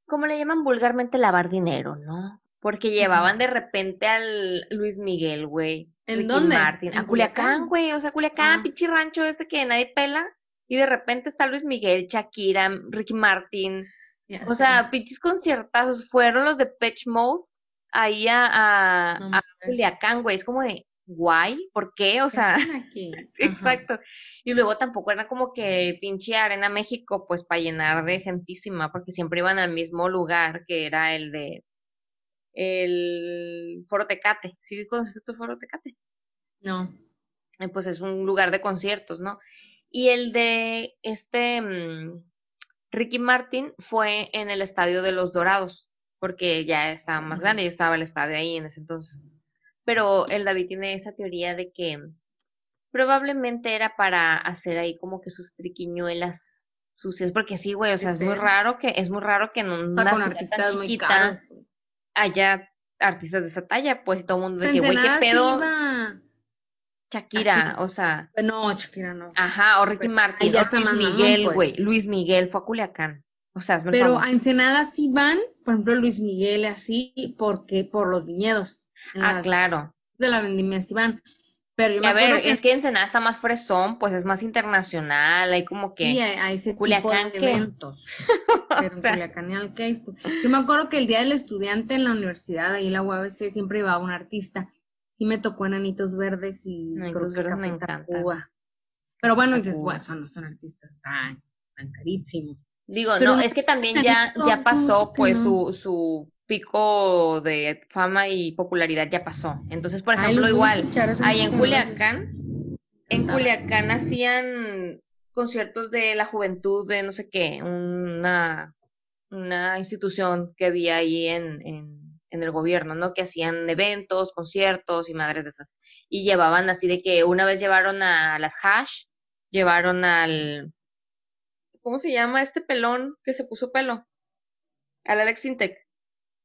¿cómo le llaman vulgarmente? Lavar dinero, ¿no? Porque llevaban de repente al Luis Miguel, güey. ¿En Ricky dónde? Martin, ¿En a Culiacán, güey, o sea, Culiacán, Ah. pinche rancho este que nadie pela, y de repente está Luis Miguel, Shakira, Ricky Martin, Ya o sé. sea, pinches conciertazos fueron los de Pitch Mode ahí a, a, No a. Culiacán, güey. Es como de, guay, ¿por qué? O ¿Qué sea, [LAUGHS] aquí? Exacto. Y luego tampoco era como que pinche Arena México, pues para llenar de gentísima, porque siempre iban al mismo lugar que era el de el Foro Tecate. ¿Sí conoces tu Foro Tecate? No. Eh, Pues es un lugar de conciertos, ¿no? Y el de este mm, Ricky Martin fue en el estadio de los Dorados, porque ya estaba más grande y estaba el estadio ahí en ese entonces. Pero el David tiene esa teoría de que probablemente era para hacer ahí como que sus triquiñuelas sucias, porque sí, güey, o sea, es muy raro que es muy raro que en O una sea, con ciudad tan artistas muy haya artistas de esa talla, pues y todo el mundo O sea, dice, güey, qué pedo, iba- Shakira, así. o sea, No, Shakira no. ajá, o Ricky Martin, o Luis Miguel, pues. güey, Luis Miguel fue a Culiacán, o sea, Pero a Ensenada sí van, por ejemplo, Luis Miguel así, porque por los viñedos. Ah, claro. De la vendimia sí van. Pero yo Y me a ver, que es que Ensenada está más fresón, pues es más internacional, hay como que, sí, hay, ese Culiacán, tipo de eventos. [LAUGHS] o Pero en sea, Culiacán y pues, Yo me acuerdo que el día del estudiante en la universidad, ahí en la UABC, siempre llevaba un artista. Sí me tocó Enanitos Verdes y Enanitos Verdes me Café encantan. Tacuba. Pero bueno, dices, bueno, son, son artistas tan, tan carísimos. Digo, Pero no, es que también ya, ya pasó, pues su, su pico de fama y popularidad ya pasó. Entonces, por ejemplo, igual, ahí en Culiacán, en. Culiacán hacían conciertos de la juventud de no sé qué, una, una institución que había ahí en, en, en el gobierno, ¿no? Que hacían eventos, conciertos y madres de esas. Y llevaban así de que una vez llevaron a las Hash, llevaron al, ¿cómo se llama este pelón que se puso pelo? Al Alex Intec.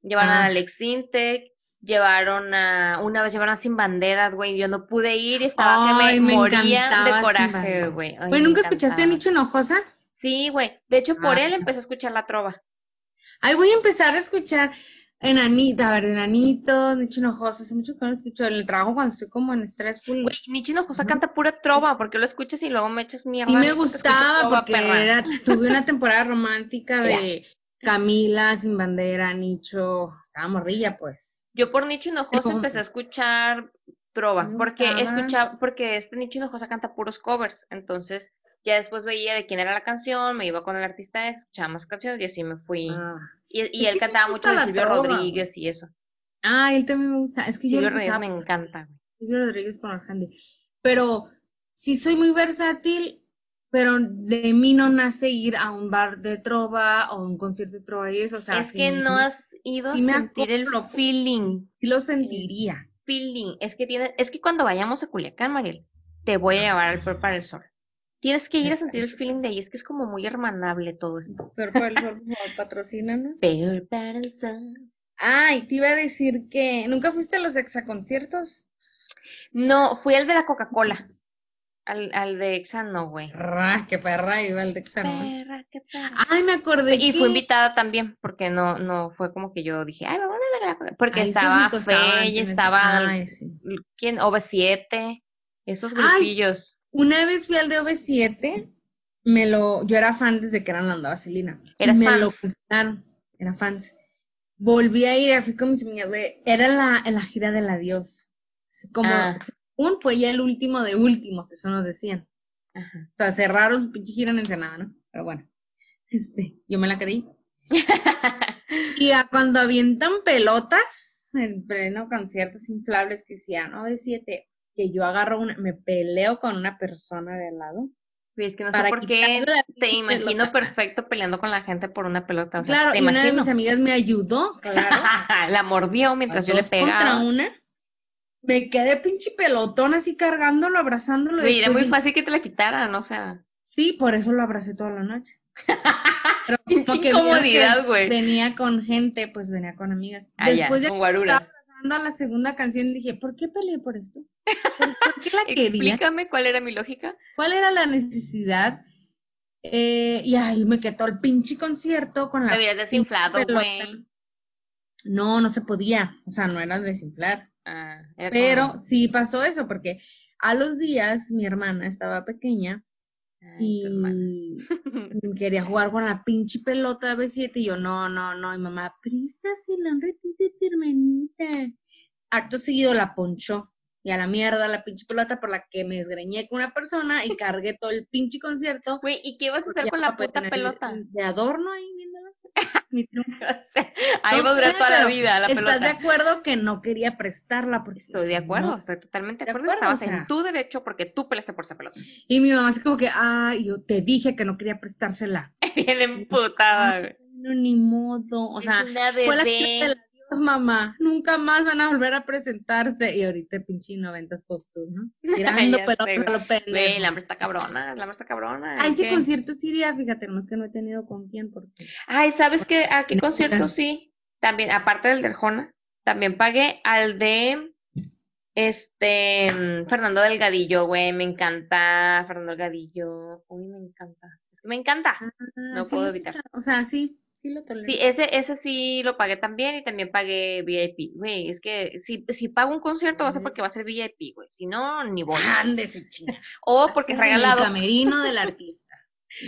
Llevaron Ah. a Alex Intec, llevaron a, una vez llevaron a Sin Banderas, güey, yo no pude ir y estaba que me, me moría de coraje, güey. ¿nunca escuchaste a. Nicho Hinojosa? Sí, güey. De hecho, por Ah. él empecé a escuchar la trova. Ay, voy a empezar a escuchar Enanita, a ver, Enanito, Nicho Hinojosa. Hace mucho que no lo escucho. El trabajo cuando estoy como en estrés full. Güey, Nicho Hinojosa canta pura trova, porque lo escuchas y luego me echas mierda. Sí me gustaba trova, porque era, tuve una temporada romántica de Camila, Sin Bandera, Nicho, estaba morrilla, pues. Yo por Nicho Hinojosa empecé a escuchar trova, Sí porque escuchaba, porque este Nicho Hinojosa canta puros covers, entonces ya después veía de quién era la canción, me iba con el artista, escuchaba más canciones y así me fui. Ah. Y, él cantaba mucho de Silvio trova, Rodríguez y eso. Ah, él también me gusta. Es que yo Silvio lo Rodríguez escuchaba me encanta. Silvio Rodríguez con Arjandi. Pero sí soy muy versátil, pero de mí no nace ir a un bar de trova o un concierto de trova y eso. O sea, es que me- no has ido a sentir el feeling. sí lo sentiría. feeling. Es que tienes, es que cuando vayamos a Culiacán, Mariel, te voy a llevar al Peor para el Sol. Tienes que ir a sentir el feeling de ahí, es que es como muy hermanable todo esto. Pero por el sol, por favor, patrocínanos. [LAUGHS] Peor para el sol. Ay, te iba a decir que nunca fuiste a los exaconciertos. No, fui al de la Coca-Cola. Al, al de Exa, no, güey. Ra, qué perra iba el de Exano. Perra, qué perra. Ay, me acordé Y que... fui invitada también, porque no, no fue como que yo dije, ay, vamos a ver la Coca-Cola. Porque Ay, estaba me costaban, Fe y tienes- estaba, Ay, sí. ¿quién? OV7, esos Ay. Una vez fui al de OV7, me lo, yo era fan desde que eran Landa Vaselina. ¿Eras me fans? lo cancelaron, era fans. Volví a ir, fui con mis amigas, era la, en la gira del adiós. Como, Ah. según fue ya el último de últimos, eso nos decían. Ajá. O sea, cerraron su pinche gira en Ensenada, ¿no? Pero bueno, este, yo me la creí. [LAUGHS] Y a cuando avientan pelotas en pleno conciertos inflables que decían, no, es siete, que yo agarro una, me peleo con una persona de al lado. Es que no sé por qué te imagino pelota. perfecto peleando con la gente por una pelota. O sea, claro, una de mis amigas me ayudó, claro. [LAUGHS] la mordió mientras yo le dos contra pegaba. una. Me quedé pinche pelotón así cargándolo, abrazándolo. Güey, era muy fácil que te la quitaran, o sea. Sí, por eso lo abracé toda la noche. [LAUGHS] Pero Pinche como que incomodidad, güey. Venía con gente, pues venía con amigas. Ah, ya, Después de con guaruras. A la segunda canción, dije, ¿por qué peleé por esto? ¿Por, por qué la [LAUGHS] quería? Explícame cuál era mi lógica. ¿Cuál era la necesidad? Eh, y ahí me quedó el pinche concierto con la Me hubieras desinflado, güey. No, no se podía, o sea, no era desinflar. Ah, era Pero como- sí pasó eso, porque a los días mi hermana estaba pequeña Ay, y [LAUGHS] quería jugar con la pinche pelota de B7 y yo, no, no, no, y mamá, préstasela, ratito, hermanita. Acto seguido la ponchó y a la mierda la pinche pelota por la que me desgreñé con una persona y [LAUGHS] cargué todo el pinche concierto. Güey, ¿y qué ibas a hacer con la puta pelota? De adorno ahí. Mi triunfo. Ahí va a durar toda la vida la ¿Estás de acuerdo que no quería prestarla? Porque Estoy de acuerdo, no. estoy totalmente de De acuerdo. acuerdo, o Estabas sea. en tu derecho porque tú peleaste por esa pelota. Y mi mamá así como que, ay, yo te dije que no quería prestársela. [LAUGHS] Bien emputada, güey. No, ni modo. O sea, Es fue la gira del adiós, mamá. Nunca más van a volver a presentarse. Y ahorita pinche 90 pop tour, ¿no? Tirando pelotas a lo pendejo. Güey, el hambre está cabrona, el hambre está cabrona. A hay ese concierto sí iría, fíjate, no es que no he tenido con quién, porque... Ay, ¿sabes qué? ¿A qué No concierto sí? También, aparte del del Jona, también pagué al de este mm, Fernando Delgadillo, güey, me encanta Fernando Delgadillo. Uy, me encanta. Es que me encanta. No sí puedo evitar. O sea, sí, sí lo tolero. Sí, ese, ese sí lo pagué también y también pagué VIP. Güey, es que si, si pago un concierto va a ser porque va a ser VIP, güey. Si no, ni voy. Ándese, chinga. O porque es regalado. El camerino del [LAUGHS] artista.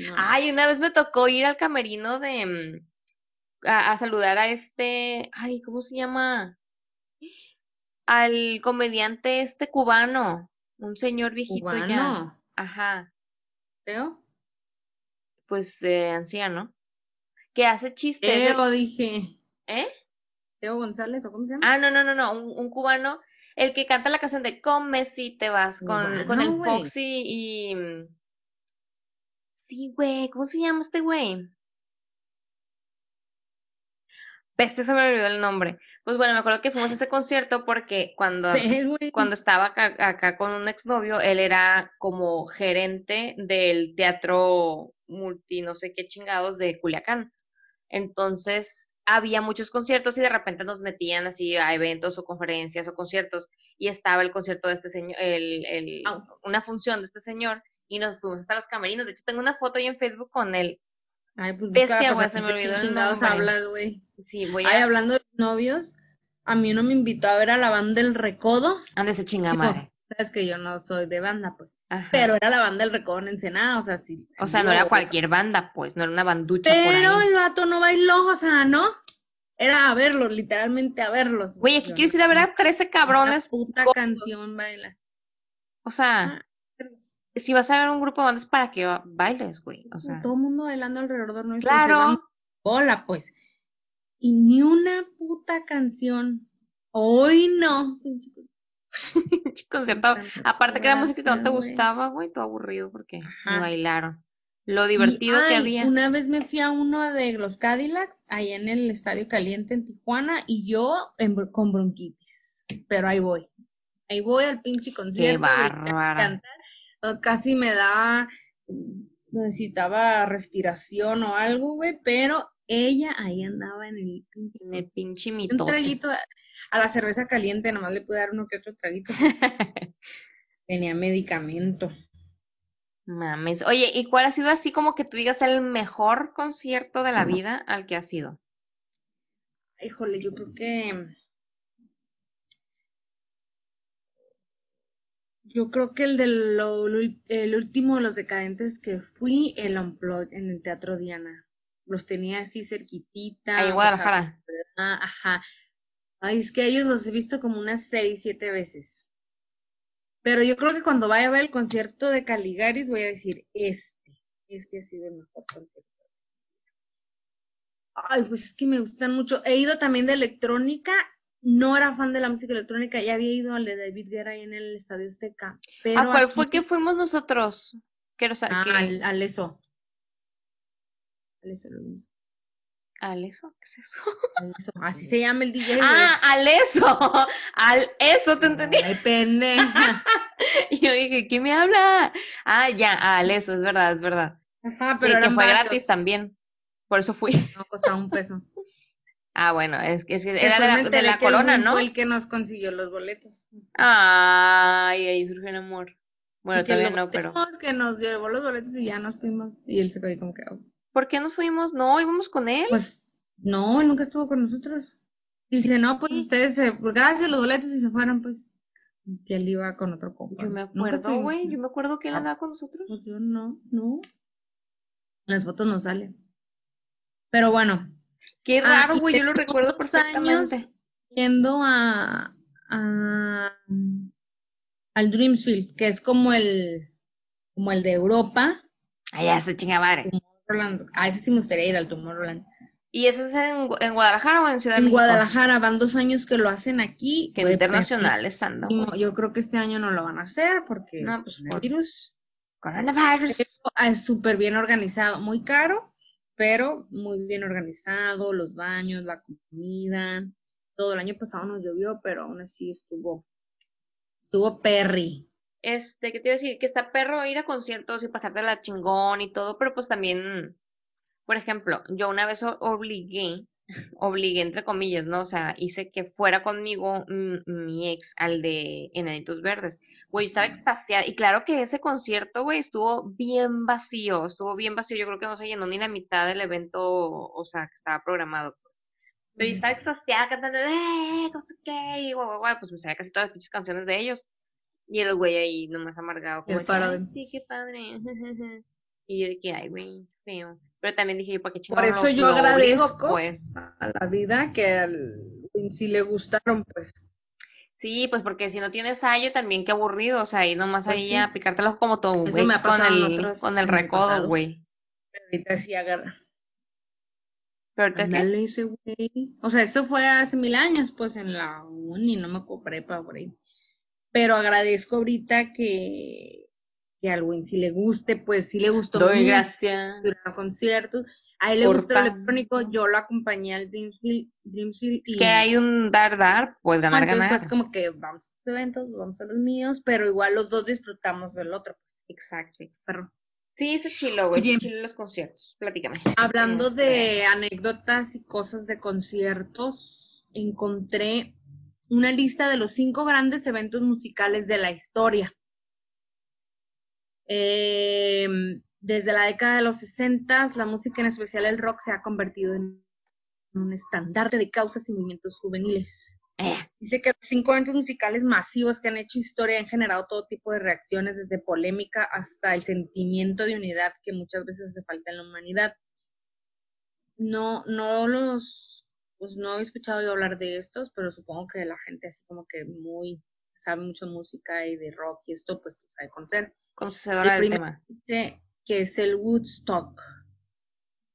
No. Ay, una vez me tocó ir al camerino de mm, a, a saludar a este, ay, ¿cómo se llama? Al comediante este cubano, un señor viejito ya. Cubano. Ajá, ¿Teo? pues eh, anciano, que hace chistes. el- Teo, dije. ¿Eh? Teo González, ¿o cómo se llama? Ah, no, no, no, no, un, un cubano, el que canta la canción de Come si te vas con, con el. Foxy y... Sí, güey, ¿cómo se llama este güey? Peste, se me olvidó el nombre. Pues bueno, me acuerdo que fuimos a ese concierto porque cuando, Sí, cuando estaba acá, acá con un exnovio, él era como gerente del teatro multi no sé qué chingados de Culiacán. Entonces, había muchos conciertos y de repente nos metían así a eventos o conferencias o conciertos y estaba el concierto de este señor, el, el, una función de este señor y nos fuimos hasta los camerinos. De hecho, tengo una foto ahí en Facebook con él. Ay, pues Bestia, güey, se me ¿de olvidó qué el chingados nombre. hablas, güey? Sí, voy Ay, a... hablando de novios, a mí uno me invitó a ver a la banda El Recodo. Ándese chinga [LAUGHS] Digo, madre. sabes que yo no soy de banda, pues. Ajá. Pero era la banda El Recodo en Ensenada, o sea, sí. o sea, no era cualquier banda, pues, no era una banducha por Pero ahí. el vato no bailó, o sea, no. Era a verlos, literalmente a verlos. Güey, aquí quieres ir a ver a 13 cabrones. puta canción baila. O sea, Ah, si vas a ver un grupo de bandas para que ba- bailes, güey. O sea, todo el mundo bailando alrededor de nuestro claro. Hola, pues. Y ni una puta canción. Hoy no. [LAUGHS] concierto. Aparte que la música que no te gustaba, güey, todo aburrido porque bailaron. Lo Y, divertido que ay, había. Una vez me fui a uno de los Cadillacs, allá en el Estadio Caliente en Tijuana, y yo en con bronquitis. Pero ahí voy. Ahí voy al pinche concierto. bárbara. cantar. Casi me da, necesitaba respiración o algo, güey, pero ella ahí andaba en el pinche En el pinche Un mitote. traguito a, la cerveza caliente, nomás le pude dar uno que otro traguito. [LAUGHS] Tenía medicamento. Mames. Oye, ¿y cuál ha sido así como que tú digas el mejor concierto de la vida al que has ido? Híjole, yo creo que. Yo creo que el de lo- lo- el último de los decadentes que fui, el Unplugged en el Teatro Diana. Los tenía así cerquitita. Ahí en Guadalajara. ajá. Ay, es que a ellos los he visto como unas seis, siete veces. Pero yo creo que cuando vaya a ver el concierto de Caligaris voy a decir, este, este ha sido el mejor concierto. Ay, pues es que me gustan mucho. He ido también de electrónica. No era fan de la música electrónica. Ya había ido al de David Guerra ahí en el Estadio Azteca. Pero ¿A cuál aquí- fue que fuimos nosotros? Quiero saber Ah, que... al, al eso. Al eso, lo vi. ¿Al eso? ¿Qué es eso? Al eso. [LAUGHS] Así se llama el DJ. Ah, al eso. Al eso, te entendí. Ay, pendeja. [LAUGHS] Y yo dije, ¿quién me habla? Ah, ya, al eso, es verdad, es verdad. Ajá, Sí, pero que eran fue varios. gratis también. Por eso fui. No, costaba un peso. [LAUGHS] Ah, bueno, es que, es que era de la, de la que corona, ¿no? Fue el que nos consiguió los boletos. Ay, ahí surgió el amor. Bueno, Y que todavía no, pero. que nos llevó los boletos y ya nos fuimos. Y él se quedó ahí como que, oh, ¿Por qué nos fuimos? No, íbamos con él. pues, no, nunca estuvo con nosotros. Dice, no, pues ustedes, se, pues, gracias los boletos y se fueron, pues. Que él iba con otro compa. Yo me acuerdo, güey. Yo me acuerdo que él Ah. andaba con nosotros. Pues yo no, no. Las fotos no salen. Pero bueno. Qué Ah, raro, güey. Yo lo recuerdo dos años perfectamente. Yendo a, a al Dreamsfield, que es como el como el de Europa. Ya se chinga madre. Tomorrowland. A ese sí me gustaría ir al Tomorrowland. ¿Y eso es en, en Guadalajara o en Ciudad de En México? Güadalajara van dos años que lo hacen aquí. Que internacionales anda. Yo creo que este año no lo van a hacer porque No, pues, el virus Coronavirus. Es súper bien organizado, muy caro, pero muy bien organizado, los baños, la comida, todo el año pasado nos llovió, pero aún así estuvo, estuvo perry. Este, ¿qué te iba a decir? Que está perro ir a conciertos y pasarte la chingón y todo, pero pues también, por ejemplo, yo una vez obligué, [LAUGHS] obligué entre comillas, ¿no? O sea, hice que fuera conmigo mi ex al de Enanitos Verdes. Güey, yo estaba extasiada. Y claro que ese concierto, güey, estuvo bien vacío, estuvo bien vacío. Yo creo que no se llenó ni la mitad del evento, o sea, que estaba programado, pues. Pero yo estaba extasiada cantando, ¡eh! No sé qué, y guau, guau, guau, pues me sabía casi todas las pinches canciones de ellos. Y el güey ahí nomás amargado, como El de que, paro "Ay, de- sí, qué padre. [LAUGHS] y yo de que, ay, güey, feo. Pero también dije yo, ¿para qué Por chingados eso lo- yo agradezco Pues, a la vida que al si le gustaron, pues. sí, pues porque si no tienes ayo también, qué aburrido. O sea, ahí nomás Pues ahí sí. a picártelo como Eso ex ha con el, con el recodo, güey. Ahorita sí agarra. Pero ahorita qué? Ándale ese güey. O sea, eso fue hace mil años, pues en la uni, no me acuerdo prepa por ahí. Pero agradezco ahorita que, que al Win si le guste, pues sí le gustó Doy gracias. conciertos. A él le gusta el electrónico, yo lo acompañé al Dreamsfield, Dreamsfield Es y que hay un dar, dar, pues ganar, entonces ganar. fue así como que vamos a los eventos, vamos a los míos, pero igual los dos disfrutamos del otro, pues. Exacto. Perro. Sí, está chilo, güey. Está chilo los conciertos. Platícame. Hablando Este, de anécdotas y cosas de conciertos, encontré una lista de los cinco grandes eventos musicales de la historia. Eh, desde la década de los 60, la música, en especial el rock, se ha convertido en un estandarte de causas y movimientos juveniles. eh, Dice que los cinco eventos musicales masivos que han hecho historia han generado todo tipo de reacciones, desde polémica hasta el sentimiento de unidad que muchas veces hace falta en la humanidad. No, no los pues no he escuchado yo hablar de estos, pero supongo que la gente así como que muy, sabe mucho música y de rock y esto, pues lo sabe conocer. Conocedora El del tema. dice que es el Woodstock.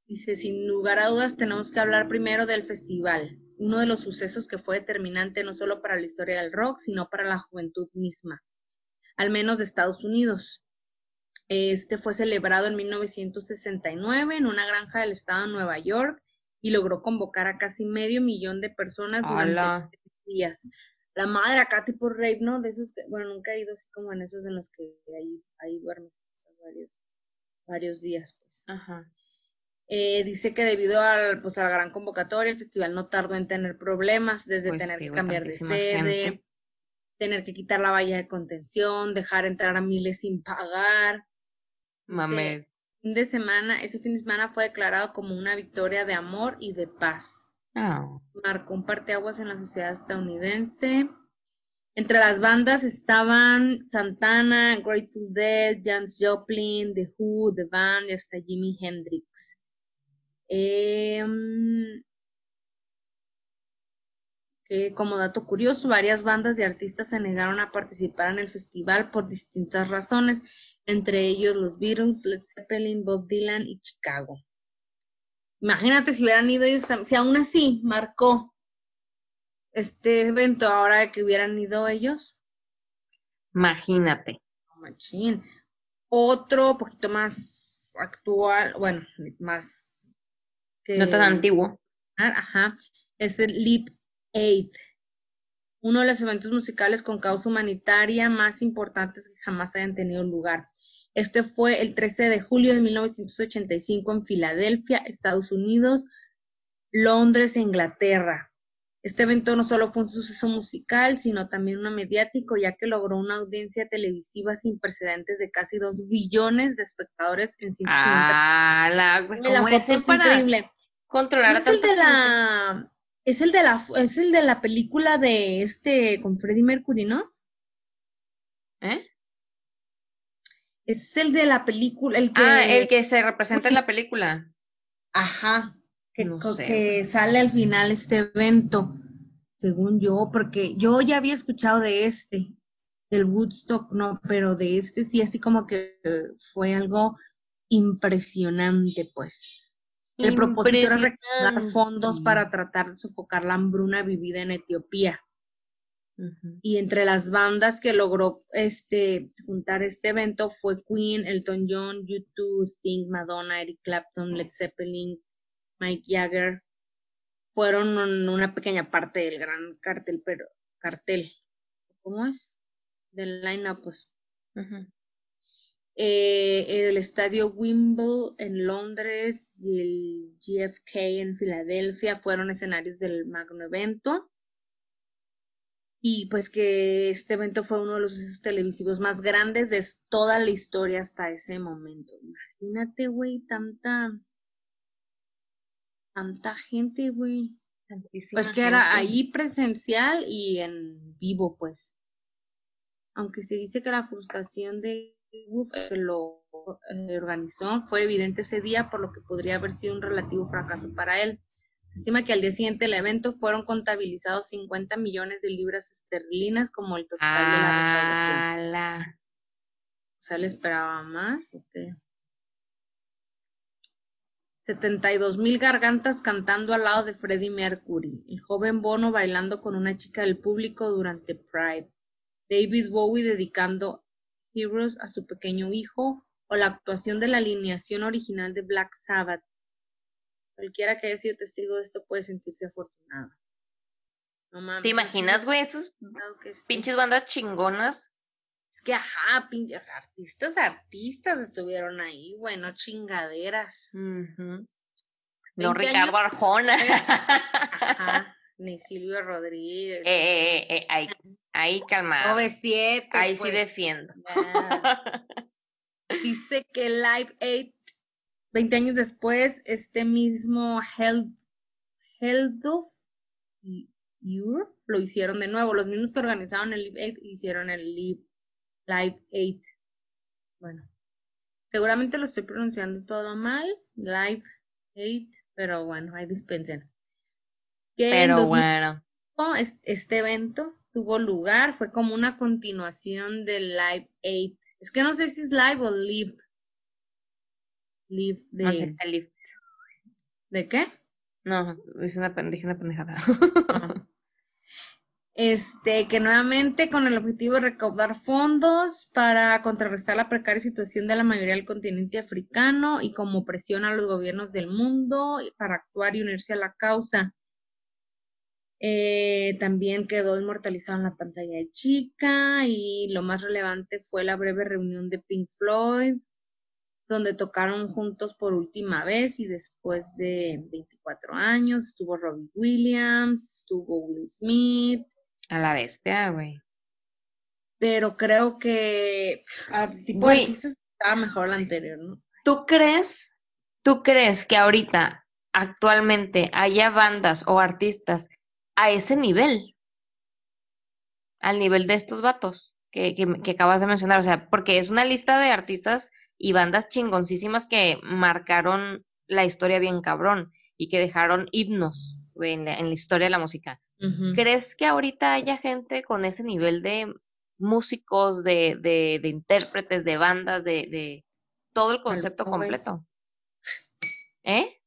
Dice, sin lugar a dudas tenemos que hablar primero del festival, uno de los sucesos que fue determinante no solo para la historia del rock, sino para la juventud misma, al menos de Estados Unidos. Este fue celebrado en 1969 en una granja del estado de Nueva York y logró convocar a casi medio millón de personas durante tres días. La madre acá tipo rave, ¿no? De esos que, bueno, nunca he ido así como en esos en los que ahí, ahí duermes varios, varios días, pues. Ajá. Eh, dice que debido al, pues, a la gran convocatoria, el festival no tardó en tener problemas, desde Pues tener sí, que cambiar de sede, gente. tener que quitar la valla de contención, dejar entrar a miles sin pagar. Mames. Fin de semana, ese fin de semana fue declarado como una victoria de amor y de paz. Ah. Marcó un parteaguas en la sociedad estadounidense. Entre las bandas estaban Santana, Grateful Dead, Janis Joplin, The Who, The Band y hasta Jimi Hendrix. Em, como dato curioso, varias bandas y artistas se negaron a participar en el festival por distintas razones, entre ellos los Beatles, Led Zeppelin, Bob Dylan y Chicago. Imagínate si hubieran ido ellos, si aún así marcó este evento ahora de que hubieran ido ellos, Imagínate. machín. Otro poquito más actual, bueno, más que No tan antiguo. Ajá, es el Leap Aid, uno de los eventos musicales con causa humanitaria más importantes que jamás hayan tenido lugar. Este fue el 13 de julio de 1985 en Filadelfia, Estados Unidos, Londres Inglaterra. Este evento no solo fue un suceso musical, sino también uno mediático, ya que logró una audiencia televisiva sin precedentes de casi dos billones de espectadores en 150 Ah, la, la ¿cómo le foto para increíble. controlar es el de la es el de la es el de la película de este con Freddie Mercury, ¿no? ¿Eh? Es el de la película, el que Ah, el que se representa en la película. ajá, que, No sé, que sale al final este evento, según yo, porque yo ya había escuchado de este, del Woodstock, no, pero de este sí, así como que fue algo impresionante, pues. El propósito era recaudar fondos para tratar de sofocar la hambruna vivida en Etiopía. Y entre las bandas que logró este juntar este evento fue Queen, Elton John, U2, Sting, Madonna, Eric Clapton, Led Zeppelin, Mike Jagger. Fueron un- una pequeña parte del gran cartel, pero cartel. ¿Cómo es? Del line-up, pues. Eh, el estadio Wimble en Londres y el GFK en Filadelfia fueron escenarios del magno evento. Y pues que este evento fue uno de los sucesos televisivos más grandes de toda la historia hasta ese momento. Imagínate, güey, tanta, tanta gente, güey. Pues que era ahí presencial y en vivo, pues. Aunque se dice que la frustración de Wolf, el que lo eh, organizó, fue evidente ese día, por lo que podría haber sido un relativo fracaso para él. Se estima que al día siguiente del evento fueron contabilizados 50 millones de libras esterlinas como el total de la recaudación. O sea, le esperaba más. ¿o qué? 72 mil gargantas cantando al lado de Freddie Mercury. El joven Bono bailando con una chica del público durante Pride. David Bowie dedicando Heroes a su pequeño hijo. O la actuación de la alineación original de Black Sabbath. Cualquiera que haya sido testigo de esto puede sentirse afortunado. No mames. ¿Te imaginas, güey? Estos sí. pinches bandas chingonas. Es que, ajá, pinches artistas, artistas estuvieron ahí, bueno, chingaderas. Ujú. 20 No Ricardo años Arjona. Ajá, [LAUGHS] ni Silvio Rodríguez. eh, eh, eh, eh, ahí, ahí calmado. 97, Ahí sí pues, defiendo. [LAUGHS] Dice que Live 8, 20 años después, este mismo Held, Helduf y Ure lo hicieron de nuevo. Los mismos que organizaron el Live 8 hicieron el Live, Live 8. Bueno, seguramente lo estoy pronunciando todo mal. Live 8, pero bueno, ahí dispensen. que Pero 2005 bueno. es- este evento tuvo lugar, fue como una continuación del Live 8. Es que no sé si es Live o Live. Live de, lift. ¿de qué? No, una, dije una pendejada. Ah. Este, que nuevamente con el objetivo de recaudar fondos para contrarrestar la precaria situación de la mayoría del continente africano y como presión a los gobiernos del mundo para actuar y unirse a la causa. Eh, también quedó inmortalizado en la pantalla chica y lo más relevante fue la breve reunión de Pink Floyd, donde tocaron juntos por última vez y después de 24 años estuvo Robbie Williams, estuvo Will Smith, A la bestia, güey. pero creo que al tipo de artistas estaba mejor la anterior, ¿no? ¿Tú crees, tú crees que ahorita, actualmente, haya bandas o artistas a ese nivel? Al nivel de estos vatos que, que, que acabas de mencionar. O sea, porque es una lista de artistas y bandas chingoncísimas que marcaron la historia bien cabrón y que dejaron himnos en la, en la historia de la música. ¿Crees que ahorita haya gente con ese nivel de músicos, de, de, de intérpretes, de bandas, de, de todo el concepto Maluma, completo? ¿Eh?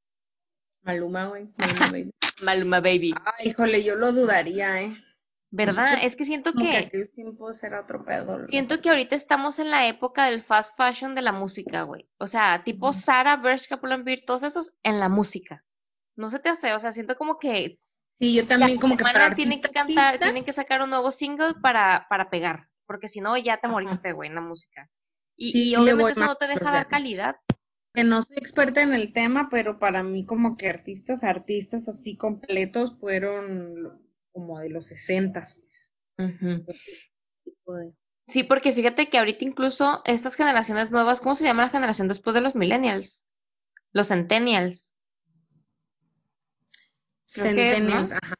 Maluma, güey. [LAUGHS] Maluma, baby. Maluma Baby. Ay, híjole, yo lo dudaría, ¿eh? ¿Verdad? que- Es que siento Como que que, aquellos tiempos era otro pedo. ¿no? siento que ahorita estamos en la época del fast fashion de la música, güey. O sea, tipo Ujú. Sara, Bershka, Pull&Bear, todos esos en la música. No se te hace, o sea, siento como que Sí, yo también como que para tienen que artista, cantar, artista, tienen que sacar un nuevo single para, para pegar, porque si no ya te moriste, güey, en la música. Y, Sí, y obviamente eso no te deja dar calidad. que no soy experta en el tema, pero para mí como que artistas, artistas así completos fueron como de los sesentas, pues. De- Sí, porque fíjate que ahorita incluso estas generaciones nuevas, ¿cómo se llama la generación después de los millennials? Los centennials. Centennials, ajá.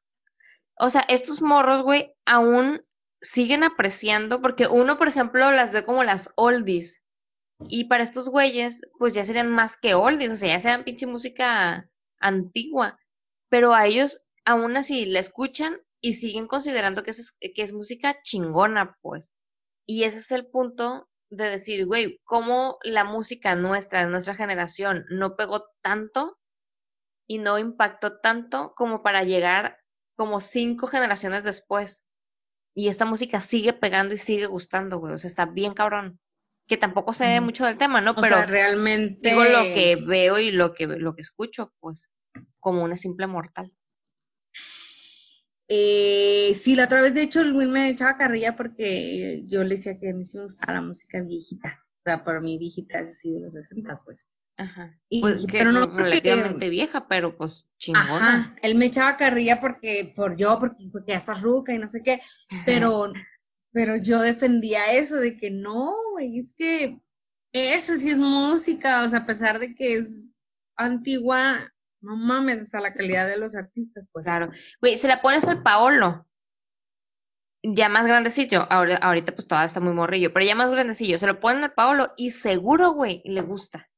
O sea, estos morros, güey, aún siguen apreciando, porque uno, por ejemplo, las ve como las oldies. Y para estos güeyes, pues ya serían más que oldies, o sea, ya serían pinche música antigua. Pero a ellos, aún así, la escuchan y siguen considerando que es, que es música chingona, pues. Y ese es el punto de decir, güey, cómo la música nuestra, de nuestra generación, no pegó tanto y no impactó tanto como para llegar como cinco generaciones después. Y esta música sigue pegando y sigue gustando, güey. O sea, está bien cabrón. Que tampoco sé Ujú. mucho del tema, ¿no? O Pero sea, realmente. digo lo que veo y lo que, lo que escucho, pues, como una simple mortal. Eh, sí, la otra vez, de hecho, Luis me echaba carrilla porque yo le decía que a mí sí me gustaba la música viejita. O sea, para mí viejita es así de los 60, pues. Ajá. Y- Pues que pero no pues, porque- relativamente vieja, pero pues chingona. Ajá, él me echaba carrilla porque, por yo, porque, porque ya estás ruca y no sé qué, pero, pero yo defendía eso de que no, güey, es que eso sí es música, o sea, a pesar de que es antigua, no mames, o sea, la calidad de los artistas, pues. Claro. Güey, se la pones al Paolo. Ya más grandecillo. Ahora, ahorita pues todavía está muy morrillo, pero ya más grandecillo. Se lo ponen al Paolo y seguro, güey, le gusta.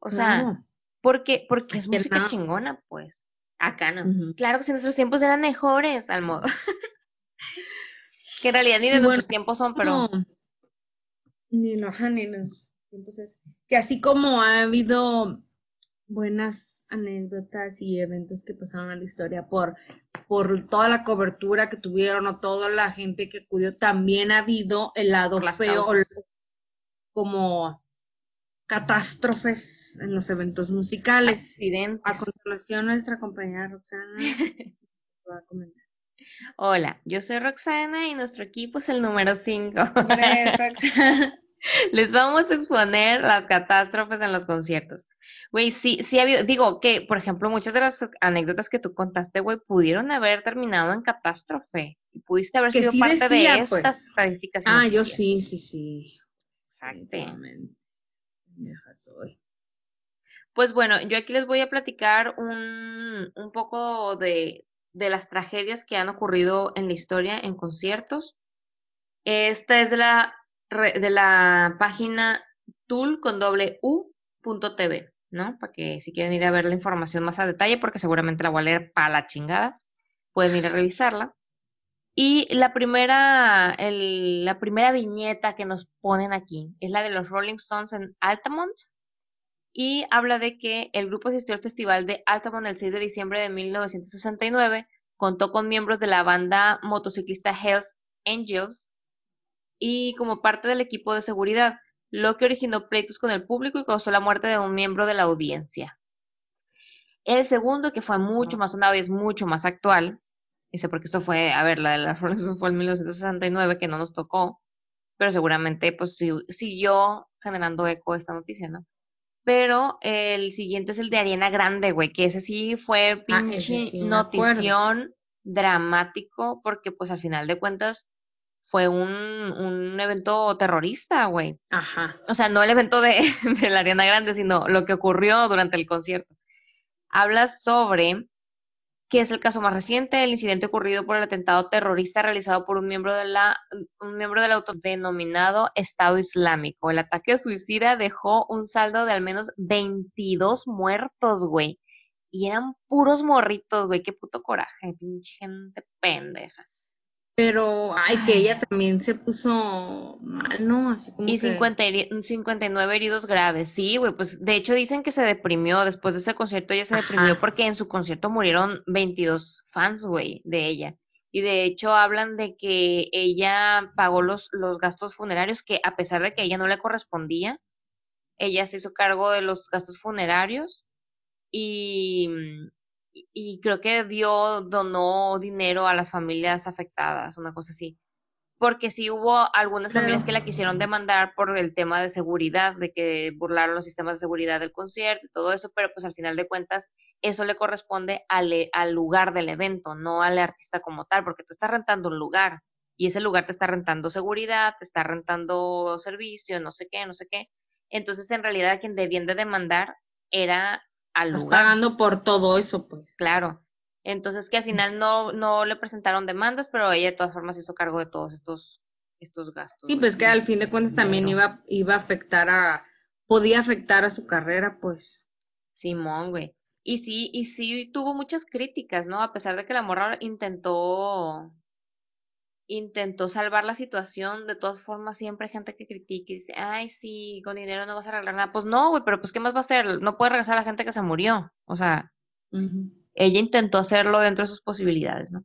O sea, porque, porque es música no. chingona, pues. Acá no. Claro que si en nuestros tiempos eran mejores, al modo. [LAUGHS] que en realidad ni de bueno, nuestros tiempos son, pero. No, ni lo ajá, ni los tiempos es- Que así como ha habido buenas anécdotas y eventos que pasaron a la historia por, por toda la cobertura que tuvieron o toda la gente que acudió, también ha habido el lado las feo, o como catástrofes en los eventos musicales. Accidentes. A continuación, nuestra compañera Roxana va a comentar. Hola, yo soy Roxana y nuestro equipo es el número 5. Hombre, [LAUGHS] Roxana. [LAUGHS] Les vamos a exponer las catástrofes en los conciertos. Güey, sí, sí ha habido, digo que, por ejemplo, muchas de las anécdotas que tú contaste, güey, pudieron haber terminado en catástrofe. Y pudiste haber Que sido sí parte decía, de estas pues. estadísticas. Ah, yo noticias. sí, sí, sí. Soy. Pues bueno, yo aquí les voy a platicar un, un poco de, de las tragedias que han ocurrido en la historia en conciertos. Esta es la, de la página tool con doble u punto TV. ¿no? Para que si quieren ir a ver la información más a detalle, porque seguramente la voy a leer para la chingada, pueden ir a revisarla. Y la primera, el, la primera viñeta que nos ponen aquí es la de los Rolling Stones en Altamont. Y habla de que el grupo asistió al festival de Altamont el 6 de diciembre de 1969. Contó con miembros de la banda motociclista Hells Angels y como parte del equipo de seguridad, lo que originó pleitos con el público y causó la muerte de un miembro de la audiencia. El segundo, que fue mucho más sonado y es mucho más actual, Dice, porque esto fue, a ver, la de la Revolución fue en 1969, que no nos tocó, pero seguramente pues siguió generando eco esta noticia, ¿no? Pero el siguiente es el de Ariana Grande, güey, que ese sí fue Ah, pinche sí notición dramático, porque pues al final de cuentas fue un, un evento terrorista, güey. Ajá. O sea, no el evento de, [LAUGHS] de la Ariana Grande, sino lo que ocurrió durante el concierto. Habla sobre que es el caso más reciente, el incidente ocurrido por el atentado terrorista realizado por un miembro de la un miembro del autodenominado Estado Islámico. El ataque suicida dejó un saldo de al menos 22 muertos, güey. Y eran puros morritos, güey. Qué puto coraje, pinche gente pendeja. Pero, ay, que ella también se puso mal, ¿no? Así como Y que... 50 heri- 59 heridos graves. Sí, güey, pues de hecho dicen que se deprimió después de ese concierto. Ella se Ajá. deprimió porque en su concierto murieron 22 fans, güey, de ella. Y de hecho hablan de que ella pagó los, los gastos funerarios, que a pesar de que a ella no le correspondía, ella se hizo cargo de los gastos funerarios y, y- y creo que dio, donó dinero a las familias afectadas, una cosa así porque sí hubo algunas familias que la quisieron demandar por el tema de seguridad, de que burlaron los sistemas de seguridad del concierto y todo eso, pero pues al final de cuentas eso le corresponde al, e- al lugar del evento, no al artista como tal, porque tú estás rentando un lugar y ese lugar te está rentando seguridad, te está rentando servicio, no sé qué, no sé qué. Entonces en realidad quien debían de demandar era al Estás lugar. pagando por todo eso, pues. Claro. Entonces que al final no, no le presentaron demandas, pero ella de todas formas hizo cargo de todos estos, estos gastos. Sí, pues que al fin de cuentas también Dinero. iba, iba a afectar a... Podía afectar a su carrera, pues. Simón, güey. Y sí, y sí tuvo muchas críticas, ¿no? A pesar de que la morra intentó, intentó salvar la situación, de todas formas siempre hay gente que critica y dice, ay, sí, con dinero no vas a arreglar nada. Pues no, güey, pero pues ¿qué más va a hacer? No puede regresar a la gente que se murió. O sea, ella intentó hacerlo dentro de sus posibilidades, ¿no?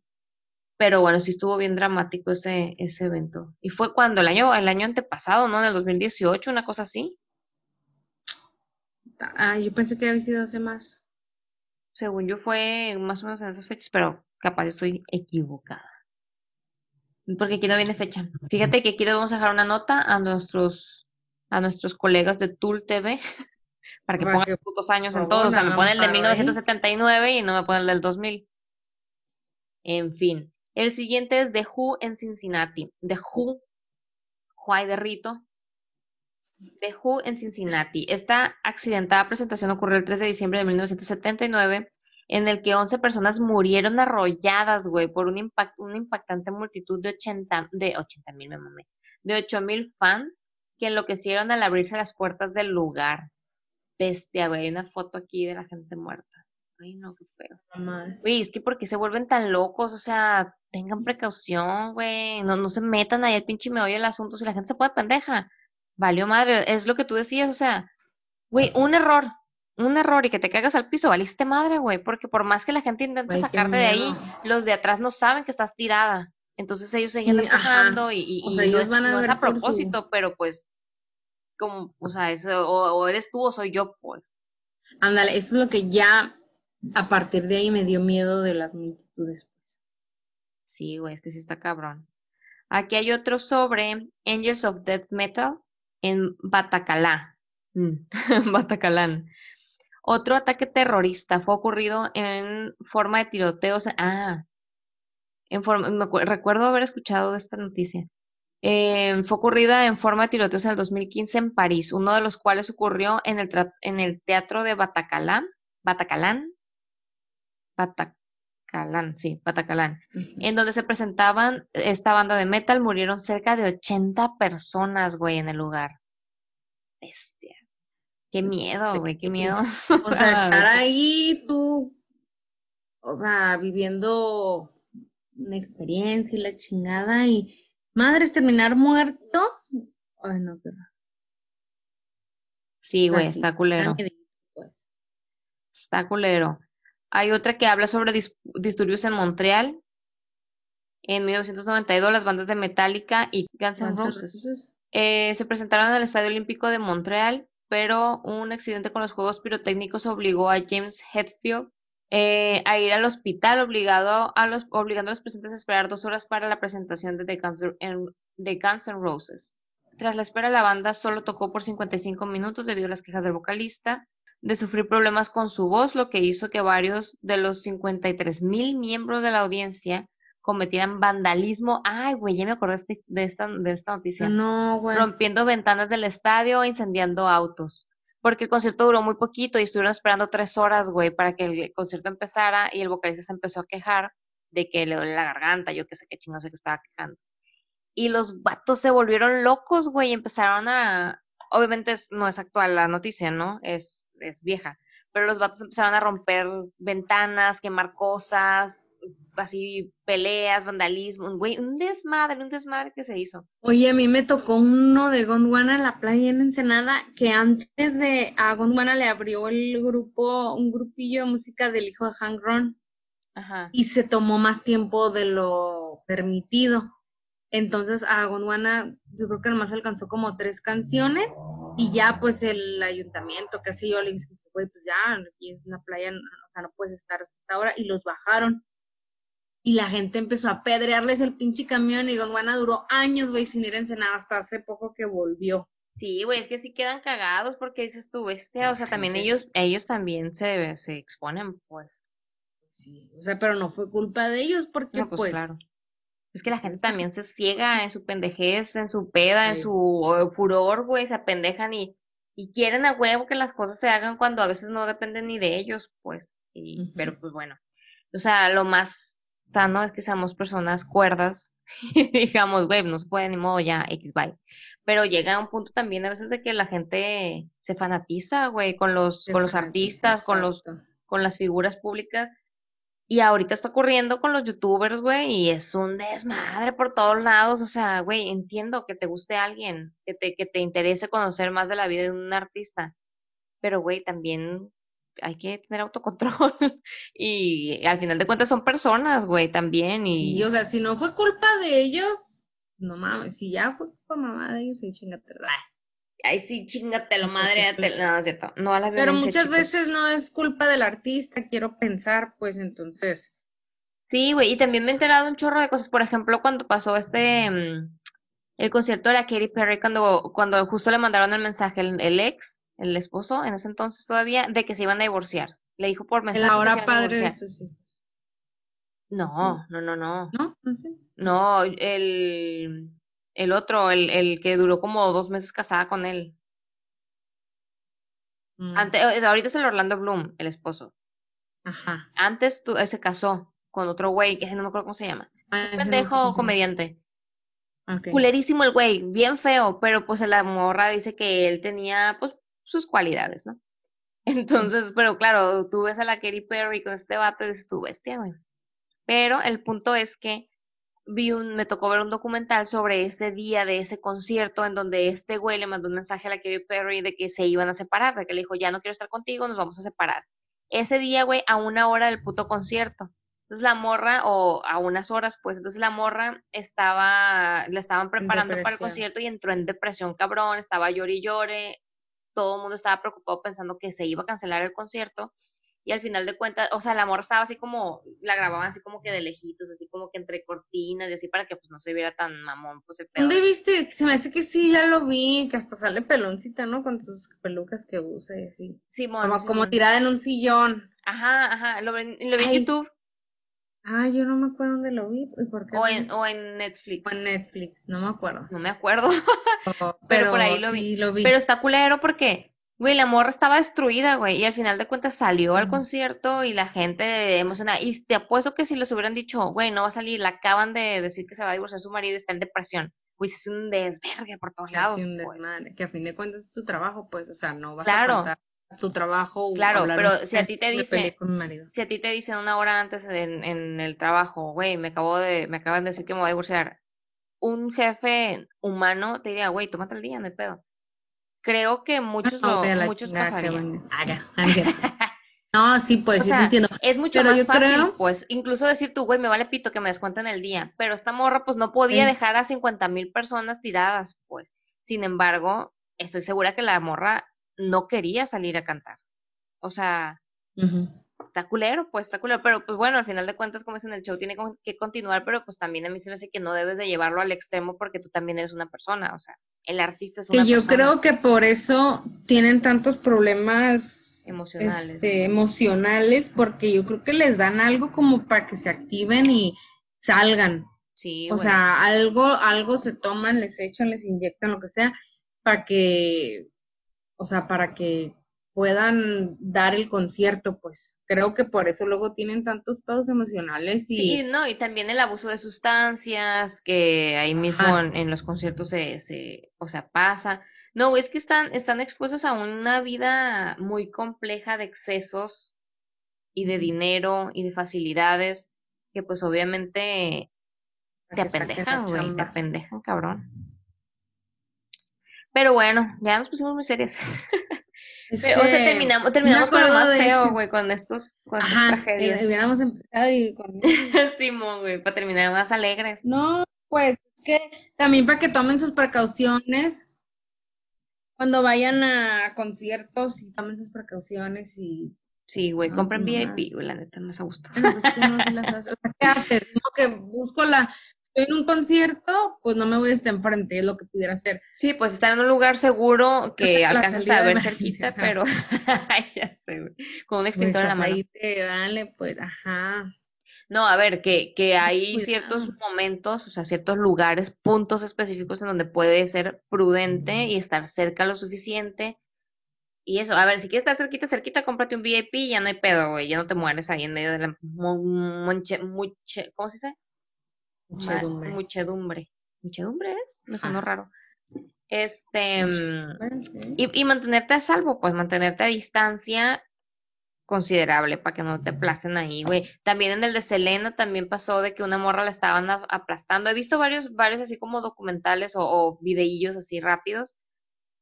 Pero bueno, sí estuvo bien dramático ese, ese evento. Y fue cuando el año, el año antepasado, ¿no? En el 2018, una cosa así. Ah, yo pensé que había sido hace más. Según yo fue más o menos en esas fechas, pero capaz estoy equivocada. Porque aquí no viene fecha. Fíjate que aquí le vamos a dejar una nota a nuestros, a nuestros colegas de Tool TV [LAUGHS] para que pongan los putos años en favor, todo. O sea, me ponen el de paro ahí. 1979 y no me ponen el del 2000. En fin. El siguiente es The Who en Cincinnati. The Who, Juay de Rito. The Who en Cincinnati. Esta accidentada presentación ocurrió el 3 de diciembre de 1979, en el que 11 personas murieron arrolladas, güey, por un impact, una impactante multitud de 80, de 80 mil, me mamé, de 8 mil fans que enloquecieron al abrirse las puertas del lugar. Bestia, güey, hay una foto aquí de la gente muerta. Ay, no, qué feo. Güey, es que porque se vuelven tan locos, o sea, tengan precaución, güey, no, no se metan ahí al pinche meollo del asunto, si la gente se puede pendeja. Valió madre, es lo que tú decías, o sea, güey, un error, un error y que te caigas al piso, valiste madre, güey, porque por más que la gente intente sacarte de ahí, los de atrás no saben que estás tirada. Entonces ellos siguen empujando y, y- O y no, ellos es, van a no es a su- propósito, pero pues, como, o sea, es, o, o eres tú o soy yo, pues. Ándale, eso es lo que ya a partir de ahí me dio miedo de las multitudes. Pues. Sí, güey, es que sí está cabrón. Aquí hay otro sobre Angels of Death Metal en Batacalá. Mm, [LAUGHS] Batacalán. Otro ataque terrorista fue ocurrido en forma de tiroteos. Ah, en forma, me recuerdo haber escuchado de esta noticia. Eh, fue ocurrida en forma de tiroteos en el 2015 en París, uno de los cuales ocurrió en el, en el teatro de Batacalán. Batacalán. Batacalán, sí, Batacalán en donde se presentaban esta banda de metal, murieron cerca de 80 personas, güey, en el lugar. Qué miedo, güey, qué miedo. [LAUGHS] O sea, estar ahí tú, o sea, viviendo una experiencia y la chingada y madres terminar muerto. Ay, no, qué. Sí, güey, Así, está culero. pues. Está culero. Hay otra que habla sobre dis- disturbios en Montreal. En 1992, las bandas de Metallica y Guns N' Roses. eh, se presentaron en el Estadio Olímpico de Montreal, pero un accidente con los juegos pirotécnicos obligó a James Hetfield eh, a ir al hospital, obligado a los, obligando a los presentes a esperar dos horas para la presentación de The Guns, Guns N' Roses. Tras la espera, la banda solo tocó por 55 minutos debido a las quejas del vocalista de sufrir problemas con su voz, lo que hizo que varios de los 53 mil miembros de la audiencia cometieran vandalismo. Ay, güey, ya me acordé de esta- de esta, noticia No, güey. rompiendo ventanas del estadio incendiando autos. Porque el concierto duró muy poquito y estuvieron esperando tres horas, güey, para que el concierto empezara y el vocalista se empezó a quejar de que le duele la garganta, yo qué sé qué chingo sé que estaba quejando. Y los vatos se volvieron locos, güey, y empezaron a... Obviamente es- no es actual la noticia, ¿no? Es, es vieja. Pero los vatos empezaron a romper ventanas, quemar cosas, así peleas, vandalismo, güey, un desmadre, un desmadre que se hizo. Oye, a mí me tocó uno de Gondwana en la playa en Ensenada, que antes de a Gondwana le abrió el grupo, un grupillo de música del hijo de Hank Ron, Ajá. y se tomó más tiempo de lo permitido. Entonces a Gondwana yo creo que nomás alcanzó como tres canciones y ya pues el ayuntamiento, qué sé yo, le dije, güey, pues ya, aquí es una playa, o sea, no puedes estar hasta esta hora, y los bajaron. Y la gente empezó a pedrearles el pinche camión y Gondwana duró años, güey, sin ir a Ensenada hasta hace poco que volvió. Sí, güey, es que sí quedan cagados porque dices tú, bestia, o sea, también ellos, ellos también se, se exponen, pues. Sí, o sea, pero no fue culpa de ellos porque No, pues, pues, claro. Es que la gente también se ciega en su pendejez, en su peda, en su furor, güey, se apendejan y, y quieren a huevo que las cosas se hagan cuando a veces no dependen ni de ellos, pues. Y. Pero pues bueno. O sea, lo más sano es que seamos personas cuerdas [LAUGHS] y digamos, güey, no se puede ni modo ya, X, bye. Pero llega un punto también a veces de que la gente se fanatiza, güey, con los, se con los artistas, con los, con las figuras públicas. Y ahorita está ocurriendo con los youtubers, güey, y es un desmadre por todos lados. O sea, güey, entiendo que te guste alguien, que te, que te interese conocer más de la vida de un artista. Pero, güey, también hay que tener autocontrol. [LAUGHS] y al final de cuentas son personas, güey, también. Y Sí, o sea, si no fue culpa de ellos, no mames, si ya fue culpa mamá de ellos, sí, chingate. ay, sí, chingatelo, madre. [LAUGHS] No, es cierto. No a la Pero muchas chicos. veces no es culpa del artista, quiero pensar, pues entonces, Sí, güey, y también me he enterado un chorro de cosas. Por ejemplo, cuando pasó este, mm, el concierto de la Katy Perry, cuando, cuando justo le mandaron el mensaje el, el ex, el esposo, en ese entonces todavía, de que se iban a divorciar. Le dijo por mensaje ahora padre de No, no, no, no. ¿no? El, el otro, el, el que duró como dos meses casada con él. Mm, Antes, ahorita es el Orlando Bloom, el esposo. Ajá. Antes tu- eh, se casó con otro güey, que no me acuerdo cómo se llama. Ah, Un no pendejo comediante. Culerísimo el güey, bien feo, pero pues la morra dice que él tenía pues sus cualidades, ¿no? Entonces, pero claro, tú ves a la Katy Perry con este vato y dices tu bestia, güey. Pero el punto es que vi un, me tocó ver un documental sobre ese día de ese concierto en donde este güey le mandó un mensaje a la Katy Perry de que se iban a separar, de que le dijo, ya no quiero estar contigo, nos vamos a separar. Ese día, güey, a una hora del puto concierto. Entonces la morra, o a unas horas, pues, entonces la morra estaba, la estaban preparando para el concierto y entró en depresión cabrón, estaba llore y llore, todo el mundo estaba preocupado pensando que se iba a cancelar el concierto y al final de cuentas, o sea, la morra estaba así como, la grababan así como que de lejitos, así como que entre cortinas y así para que pues no se viera tan mamón, pues el pedo. ¿Dónde viste? Se me hace que sí, ya lo vi, que hasta sale peloncita, ¿no? Con sus pelucas que usa y así. Simón, Como, como tirada en un sillón. Ajá, ajá, lo, lo vi en YouTube Ah, yo no me acuerdo dónde lo vi y por qué. o en, o en Netflix. O en Netflix, no me acuerdo. No me acuerdo, Pero, [LAUGHS] pero por ahí lo vi. sí lo vi. Pero está culero porque, güey, la morra estaba destruida, güey, y al final de cuentas salió al concierto y la gente emocionada. Y te apuesto que si les hubieran dicho, güey, no va a salir, la acaban de decir que se va a divorciar su marido y está en depresión. güey, hace un desvergue por todos lados. un pues. que a fin de cuentas es tu trabajo, pues, o sea, no vas Claro. a a tu trabajo. Claro, hablar pero si a ti te dice-. Si a ti te dicen una hora antes en, en el trabajo, güey, me acabo de, me acaban de decir que me voy a divorciar, un jefe humano te diría, güey, tómate el día, no hay pedo. Creo que muchos No, la muchos pasarían. Haga, ah, no. [LAUGHS] No, sí, pues O sí sea, te entiendo. Es mucho Pero más yo fácil, creo- pues, incluso decir tú, güey, me vale pito que me descuenten el día, pero esta morra, pues, no podía Sí. dejar a 50 mil personas tiradas, pues. Sin embargo, estoy segura que la morra no quería salir a cantar. O sea, está culero, pues, está culero, pero pues bueno, al final de cuentas, como es en el show, tiene que continuar, pero pues también a mí se me hace que no debes de llevarlo al extremo porque tú también eres una persona, o sea, el artista es una Que yo persona. creo que por eso tienen tantos problemas Emocionales. este, emocionales, porque yo creo que les dan algo como para que se activen y salgan. Sí, O sea, algo, algo se toman, les echan, les inyectan, lo que sea, para que, o sea, para que puedan dar el concierto, pues. Creo que por eso luego tienen tantos pedos emocionales y Sí, no, y también el abuso de sustancias, que ahí mismo en, en los conciertos se, se, o sea, pasa. No, es que están, están expuestos a una vida muy compleja de excesos y de dinero y de facilidades que pues obviamente te apendejan, güey, te apendejan, cabrón. Pero bueno, ya nos pusimos muy serias. Es Pero, [LAUGHS] o sea, que terminamos, terminamos con lo más feo, güey, con estos, con estas Ajá, tragedias. eh, hubiéramos empezado y con [LAUGHS] Simón, güey, para terminar más alegres. No, pues es que también para que tomen sus precauciones cuando vayan a conciertos y tomen sus precauciones y Sí, güey, no, compren VIP, güey, la neta, más a gusto. Bueno, pues, que sí las hace. O [LAUGHS] sea, ¿qué haces? Como que busco la estoy en un concierto, pues no me voy a estar enfrente, es lo que pudiera hacer. Sí, pues estar en un lugar seguro que alcanzas a ver cerquita, pero [LAUGHS] ya sé, güey, con un Pues extintor en la mano. ahí, te vale, pues, ajá. No, a ver, que, que hay Cuidado. ciertos momentos, o sea, ciertos lugares, puntos específicos en donde puede ser prudente y estar cerca lo suficiente. Y eso, a ver, si quieres estar cerquita, cerquita, cómprate un VIP y ya no hay pedo, güey, ya no te mueres ahí en medio de la mon- monche, muche, ¿cómo se dice? Ma- Muchedumbre. muchedumbre. ¿Muchedumbre es? Me sonó raro. Este, mm, y, y mantenerte a salvo, pues mantenerte a distancia considerable para que no te aplasten ahí, güey. También en el de Selena también pasó de que una morra la estaban aplastando. He visto varios, varios así como documentales o, o videillos así rápidos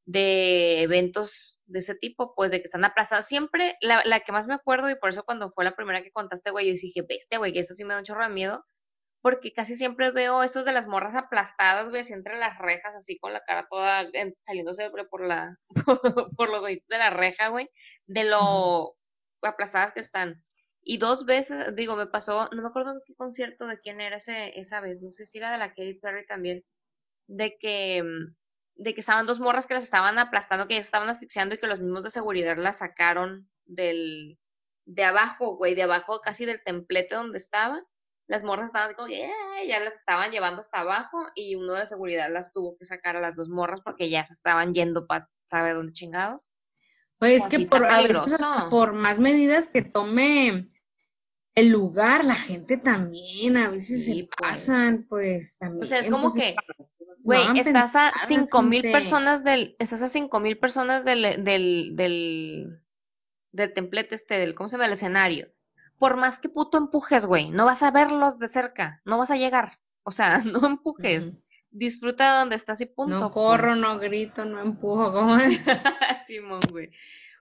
de eventos de ese tipo, pues de que están aplastados. Siempre la, la que más me acuerdo y por eso cuando fue la primera que contaste, güey, yo dije, bestia, güey, que eso sí me da un chorro de miedo. Porque casi siempre veo esos de las morras aplastadas, güey, así entre las rejas, así con la cara toda en- saliéndose por la, [LAUGHS] por los ojitos de la reja, güey, de lo aplastadas que están. Y dos veces, digo, me pasó, no me acuerdo en qué concierto de quién era ese, esa vez, no sé si era de la Katy Perry también, de que, mm, de que estaban dos morras que las estaban aplastando, que ya estaban asfixiando y que los mismos de seguridad las sacaron del, de abajo, güey, de abajo casi del templete donde estaban. Las morras estaban como, que, "Eh", ya las estaban llevando hasta abajo y uno de seguridad las tuvo que sacar a las dos morras porque ya se estaban yendo para sabe dónde chingados. Pues es que por, a veces por más medidas que tome el lugar, la gente también a veces Sí, se pues. pasan, pues también. O sea, es como pues, que, Güey, estás a cinco mil personas del, estás a cinco mil personas del, del, del, del templete este, del, ¿cómo se llama? El escenario. Por más que puto empujes, güey, no vas a verlos de cerca, no vas a llegar. O sea, [LAUGHS] no empujes. Ujú. Disfruta de donde estás y punto. No corro, no grito, no empujo, pues. [LAUGHS] Simón, güey.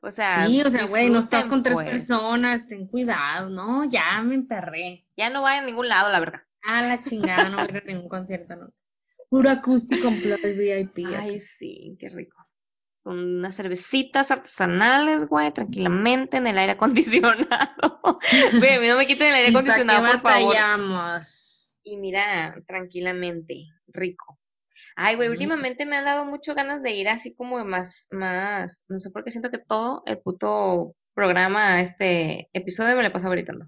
O sea, Sí, o sea, güey, no estás disfruten, con tres pues. personas, ten cuidado, no, ya me emperré. Ya no vaya a ningún lado, la verdad. A la chingada, no voy a ningún concierto, no. Puro acústico en VIP. Ay, sí, qué rico. Con unas cervecitas artesanales, güey, tranquilamente en el aire acondicionado. [LAUGHS] Güey, a mí no me quiten el aire ¿Y acondicionado, qué por favor. Y mira, tranquilamente, rico. Ay, güey, últimamente me han dado mucho ganas de ir así como más, más, no sé por qué siento que todo el puto programa, este episodio me lo pasa gritando.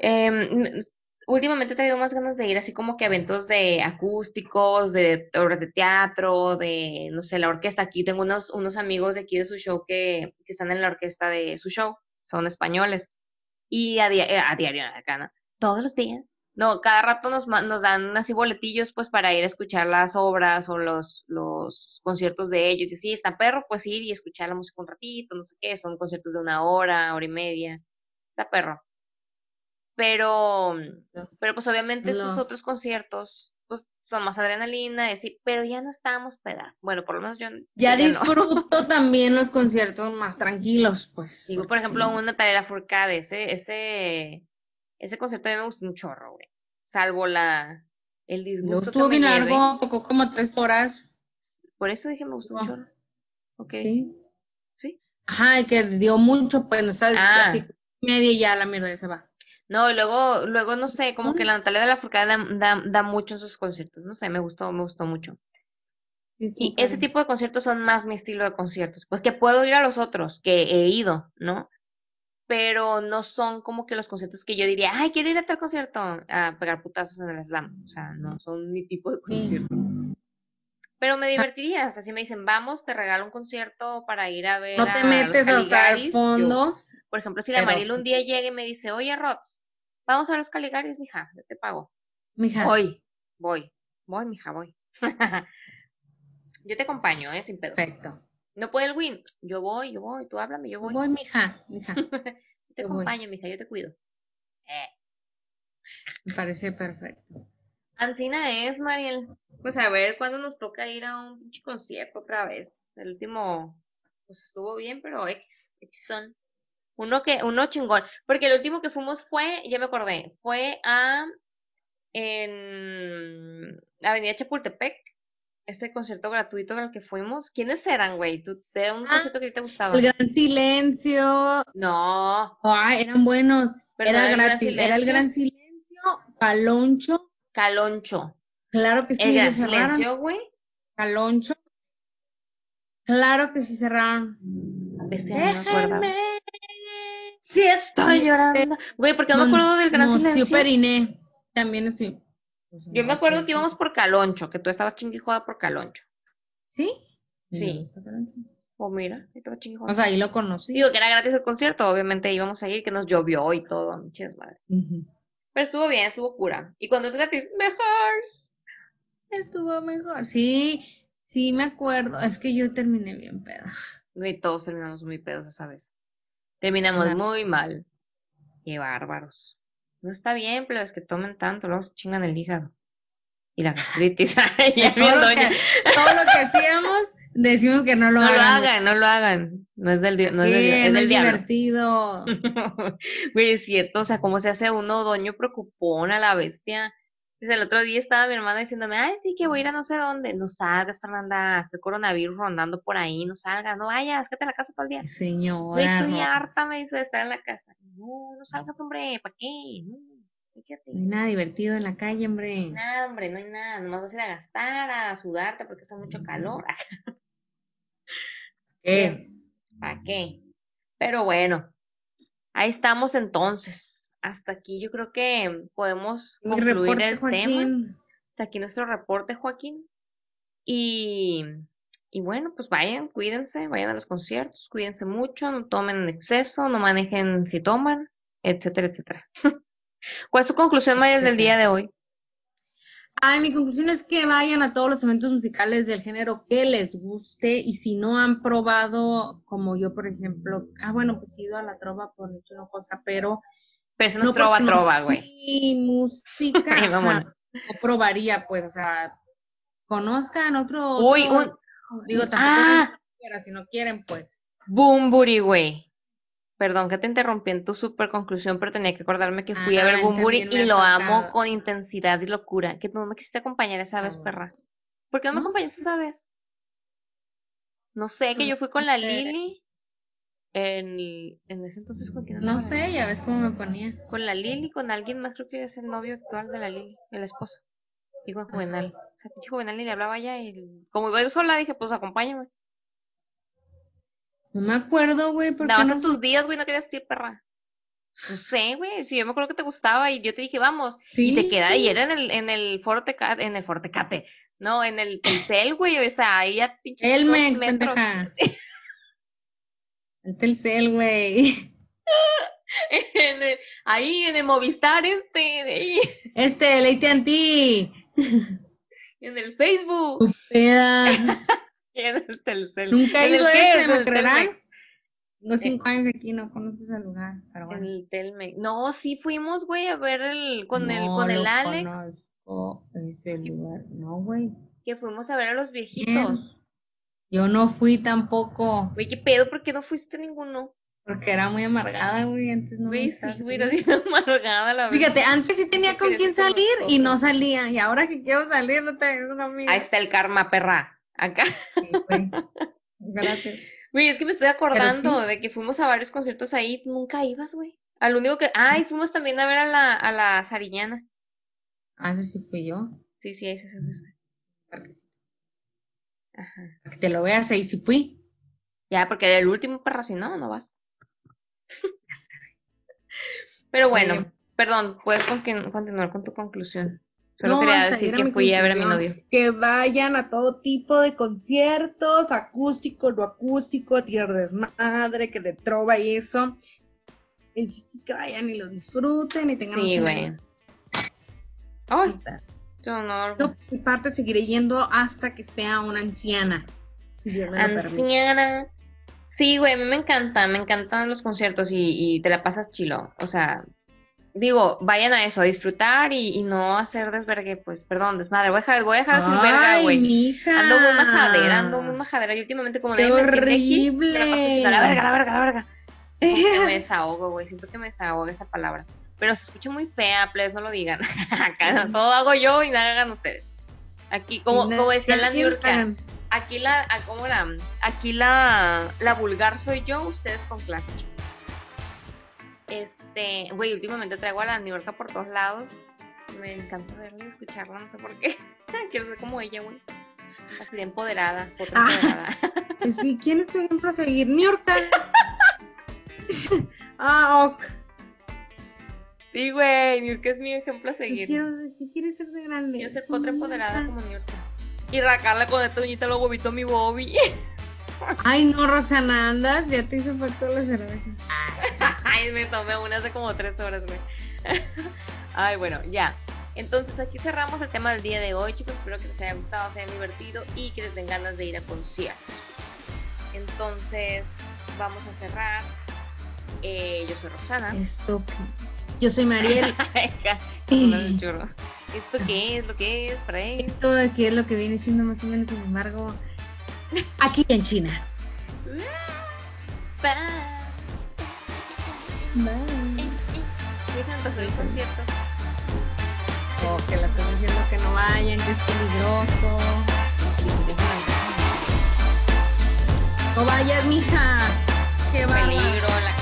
M- últimamente he tenido más ganas de ir así como que a eventos de acústicos, de obras de teatro, de, no sé, la orquesta. Aquí tengo unos, unos amigos de aquí de su show que, que están en la orquesta de su show, son españoles. Y a, dia- eh, a diario acá, ¿no? Todos los días No, cada rato nos, nos dan así boletillos pues para ir a escuchar las obras o los, los conciertos de ellos. Y sí, está perro, pues ir y escuchar la música un ratito, no sé qué, son conciertos de una hora, hora y media. Está perro. Pero, pero pues obviamente estos otros conciertos, pues son más adrenalina, y así, pero ya no estábamos pedados. Bueno, por lo menos yo, Ya no. [LAUGHS] disfruto también los conciertos más tranquilos, pues. Digo, por ejemplo, sí. una Natalia Furcade, ese, ese, ese concierto a mí me gustó un chorro, güey. Salvo la, el disgusto que estuvo bien largo, tocó como tres horas. Por eso dije me gustó un chorro. Ok. Sí. ¿Sí? Ajá, y que dio mucho, pues, no sabes, Ah. así media y ya la mierda ya se va. No, y luego, luego, no sé, como que la Natalia de la Furcade da, da, da mucho en sus conciertos. No sé, me gustó, me gustó mucho. Sí, Y ese tipo de conciertos son más mi estilo de conciertos. Pues que puedo ir a los otros, que he ido, ¿no? Pero no son como que los conciertos que yo diría, ay, quiero ir a tal concierto a pegar putazos en el slam. O sea, no son mi tipo de Sí. concierto. Pero me divertiría, o sea, si me dicen, vamos, te regalo un concierto para ir a ver No te a metes hasta el Caligaris", yo- fondo, por ejemplo, si la Mariela un día llega y me dice, oye, Rox, vamos a los Caligaris, mija, yo te pago. mija. Voy, voy, voy, mija, voy. [LAUGHS] yo te acompaño, ¿eh? Sin pedo. Perfecto. No puede el win. Yo voy, yo voy, tú háblame, yo voy. Voy, mija, mija. [LAUGHS] Yo te yo voy. acompaño, mija, yo te cuido. Eh. Me parece perfecto. Ancina es, Mariel. Pues a ver cuándo nos toca ir a un pinche concierto otra vez. El último, pues estuvo bien, pero X, X son. Uno que, uno chingón. Porque el último que fuimos fue, ya me acordé, fue a en Avenida Chapultepec. Este concierto gratuito al que fuimos. ¿Quiénes eran, güey? ¿Tú, ¿Era un Ah, concierto que te gustaba? El gran silencio. No, Ay, eran buenos. Pero Era era el Gran gratis. Era el Silencio. gran silencio. Caloncho. Caloncho. Claro que sí, el Gran. Silencio, güey. Caloncho. Claro que sí cerraron. Año no me. Sí estoy Sí, llorando. Güey, porque no me acuerdo del Gran Silencio. Periné. También es sí. Pues, Yo me acuerdo que íbamos por Caloncho, que tú estabas chinguijada por Caloncho. ¿Sí? Sí. O mira, ahí estaba O chinguijada. sea, ahí lo conocí. Digo que era gratis el concierto, obviamente íbamos a ir, que nos llovió y todo, chis madre. Pero estuvo bien, estuvo cura. Y cuando es gratis, mejor. Estuvo mejor. Sí, sí me acuerdo. Es que yo terminé bien peda. Güey, todos terminamos muy pedos esa vez. Terminamos muy mal. Qué bárbaros. No está bien, pero es que tomen tanto, luego se chingan el hígado. Y la gastritis. [LAUGHS] Ay, ya [LAUGHS] todo, lo que, todo lo que hacíamos, decimos que no lo No lo hagan, no lo hagan. No es del, no es del, es no del es divertido. [LAUGHS] Güey, es cierto, o sea, cómo se hace uno doño preocupón a la bestia. Dice, el otro día estaba mi hermana diciéndome, ay, sí, que voy a ir a no sé dónde. No salgas, Fernanda, está el coronavirus rondando por ahí, no salgas, no vayas, quédate en la casa todo el día. Señora. Estoy no, harta, me dice, de estar en la casa. No, no salgas, hombre, ¿para qué? No, no hay nada divertido en la calle, hombre. Nada, hombre, no hay nada, nomás vas a ir a gastar, a sudarte porque hace mucho calor. Eh, [LAUGHS] ¿Para qué? Pero bueno, ahí estamos entonces. Hasta aquí yo creo que podemos mi concluir reporte, el tema. Hasta aquí nuestro reporte, Joaquín. Y, y bueno, pues vayan, cuídense, vayan a los conciertos, cuídense mucho, no tomen en exceso, no manejen si toman, etcétera, etcétera. [LAUGHS] ¿Cuál es tu conclusión, María, del día de hoy? Ay, mi conclusión es que vayan a todos los eventos musicales del género que les guste y si no han probado, como yo, por ejemplo, ah, bueno, pues he ido a la trova por hecho una cosa, pero Pero eso no es trova, trova, güey. mi música, [LAUGHS] Ay, no probaría, pues, o sea, conozcan otro, Uy, otro- un digo, tampoco Ah. si no quieren, pues. Bumburi, güey. Perdón que te interrumpí en tu super conclusión, pero tenía que acordarme que fui a ver Bumburi y lo amo con intensidad y locura. Que tú no me quisiste acompañar esa vez, Ah. perra. ¿Por qué no me acompañaste esa vez? No sé, que No yo fui con la. Lili. En, en ese entonces, ¿con quién No sé, ya ves cómo me ponía. Con la Lili, con alguien más, creo que es el novio actual de la Lili, el esposo. Y con Juvenal. O sea, pinche Juvenal ni le hablaba ya y como iba a ir sola, dije, pues acompáñame. No me acuerdo, güey, porque Dabas no en tus días, güey, no querías decir perra. No sé, güey, si yo me acuerdo que te gustaba y yo te dije, vamos. Y te Sí. queda, y era en el, en el Foro Tecate, en el Foro Tecate. No, en el Telcel, güey, o sea, ahí a pinches El dos Mex, metros. [LAUGHS] El Telcel, güey. [LAUGHS] El- ahí en el Movistar este, de ahí, Este, el AT&T. en el Facebook, [LAUGHS] en el Telcel. Nunca he el ido ese, ¿me el creerán? Telmex, Tengo cinco años aquí, no conozco ese lugar, pero en bueno. el Telmex. No, sí fuimos, güey, a ver el, con el, con el Alex, conozco ese lugar. No, güey. que fuimos a ver a los viejitos. Yo no fui tampoco, Güey, ¿qué pedo? ¿Por qué no fuiste ninguno? porque era muy amargada, güey, antes no Güey, sí, güey, era bien [LAUGHS] amargada la verdad. Fíjate, antes sí tenía con quién salir y no salía. Y ahora que quiero salir, no tengo un amigo. Ahí está el karma, perra. Acá. Sí, güey. Gracias. Güey, es que me estoy acordando sí. de que fuimos a varios conciertos ahí, nunca ibas, güey. Al único que, ay, fuimos también a ver a la, a la Sariñana. Ah, ese sí fui yo. Sí, sí, ese es ese. Ajá. para que te lo veas, ahí sí fui. Ya, porque el último perra, si no, no vas. [LAUGHS] Pero bueno, perdón, puedes con- continuar con tu conclusión. Solo No, quería decir que fui a ver a mi novio. Que vayan a todo tipo de conciertos, acústico, no acústico, tierra desmadre, que de trova y eso. El chiste es que vayan y lo disfruten y tengan Sí, güey. Ay, bonita. Qué honor. Yo, mi parte, seguiré yendo hasta que sea una anciana. Si Dios me lo permite. Anciana. Sí, güey, a mí me encanta, me encantan los conciertos y, y te la pasas chilo. O sea, digo, vayan a eso, a disfrutar y, y no hacer desvergue, pues, perdón, desmadre. Voy a dejar, voy a dejar de decir verga, güey. Ando muy majadera, ando muy majadera. Y últimamente, como ¡Qué nadie me entiende aquí, horrible! me la paso diciendo, la verga, la verga, la verga. Como que me [LAUGHS] desahogo, güey. Siento que me desahogo esa palabra. Pero se escucha muy fea, please, no lo digan. [LAUGHS] Acá no, todo hago yo y nada hagan ustedes. Aquí, como, como decía la Niurka, aquí la, ah, ¿cómo era? Aquí la, la vulgar soy yo, ustedes con clase. Este, güey, últimamente traigo a la Niurka por todos lados. Me encanta verla y escucharla, no sé por qué. [LAUGHS] Quiero ser como ella, güey. Así de empoderada, Ah. empoderada. [LAUGHS] Sí, ¿quién es tu ejemplo a seguir? York. ah, ok. Sí, güey, Niurka es mi ejemplo a ¿Qué, seguir. quiero, ¿Qué quieres ser de grande? Quiero ser potra empoderada como Niurka. Y racarla con esta uñita huevitos a mi Bobby. [LAUGHS] Ay, no, Roxana, andas, ya te hizo efecto la cerveza. [LAUGHS] Ay, me tomé una hace como tres horas, güey. [LAUGHS] Ay, bueno, ya. Entonces aquí cerramos el tema del día de hoy, chicos. Espero que les haya gustado, se hayan divertido y que les den ganas de ir a conciertos. Entonces, vamos a cerrar. Eh, yo soy Roxana. Estúpido. Yo soy Mariel. [LAUGHS] ¿Esto qué es? ¿Lo que es? ¿Para él? Esto que es lo que viene siendo más o menos, sin embargo, aquí en China. [LAUGHS] Bye. Bye. Dicen pasar el concierto. O que la están diciendo que no vayan, que es peligroso. No vayas, mija. Qué. Peligro la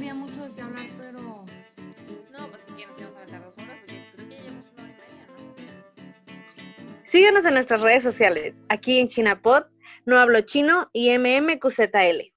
había mucho de qué hablar, pero. No, pues si nos íbamos a aventar dos horas, pues yo creo que ya llevamos una hora y media, ¿no? Síguenos en nuestras redes sociales. Aquí en ChinaPod, No Hablo Chino y MMQZL.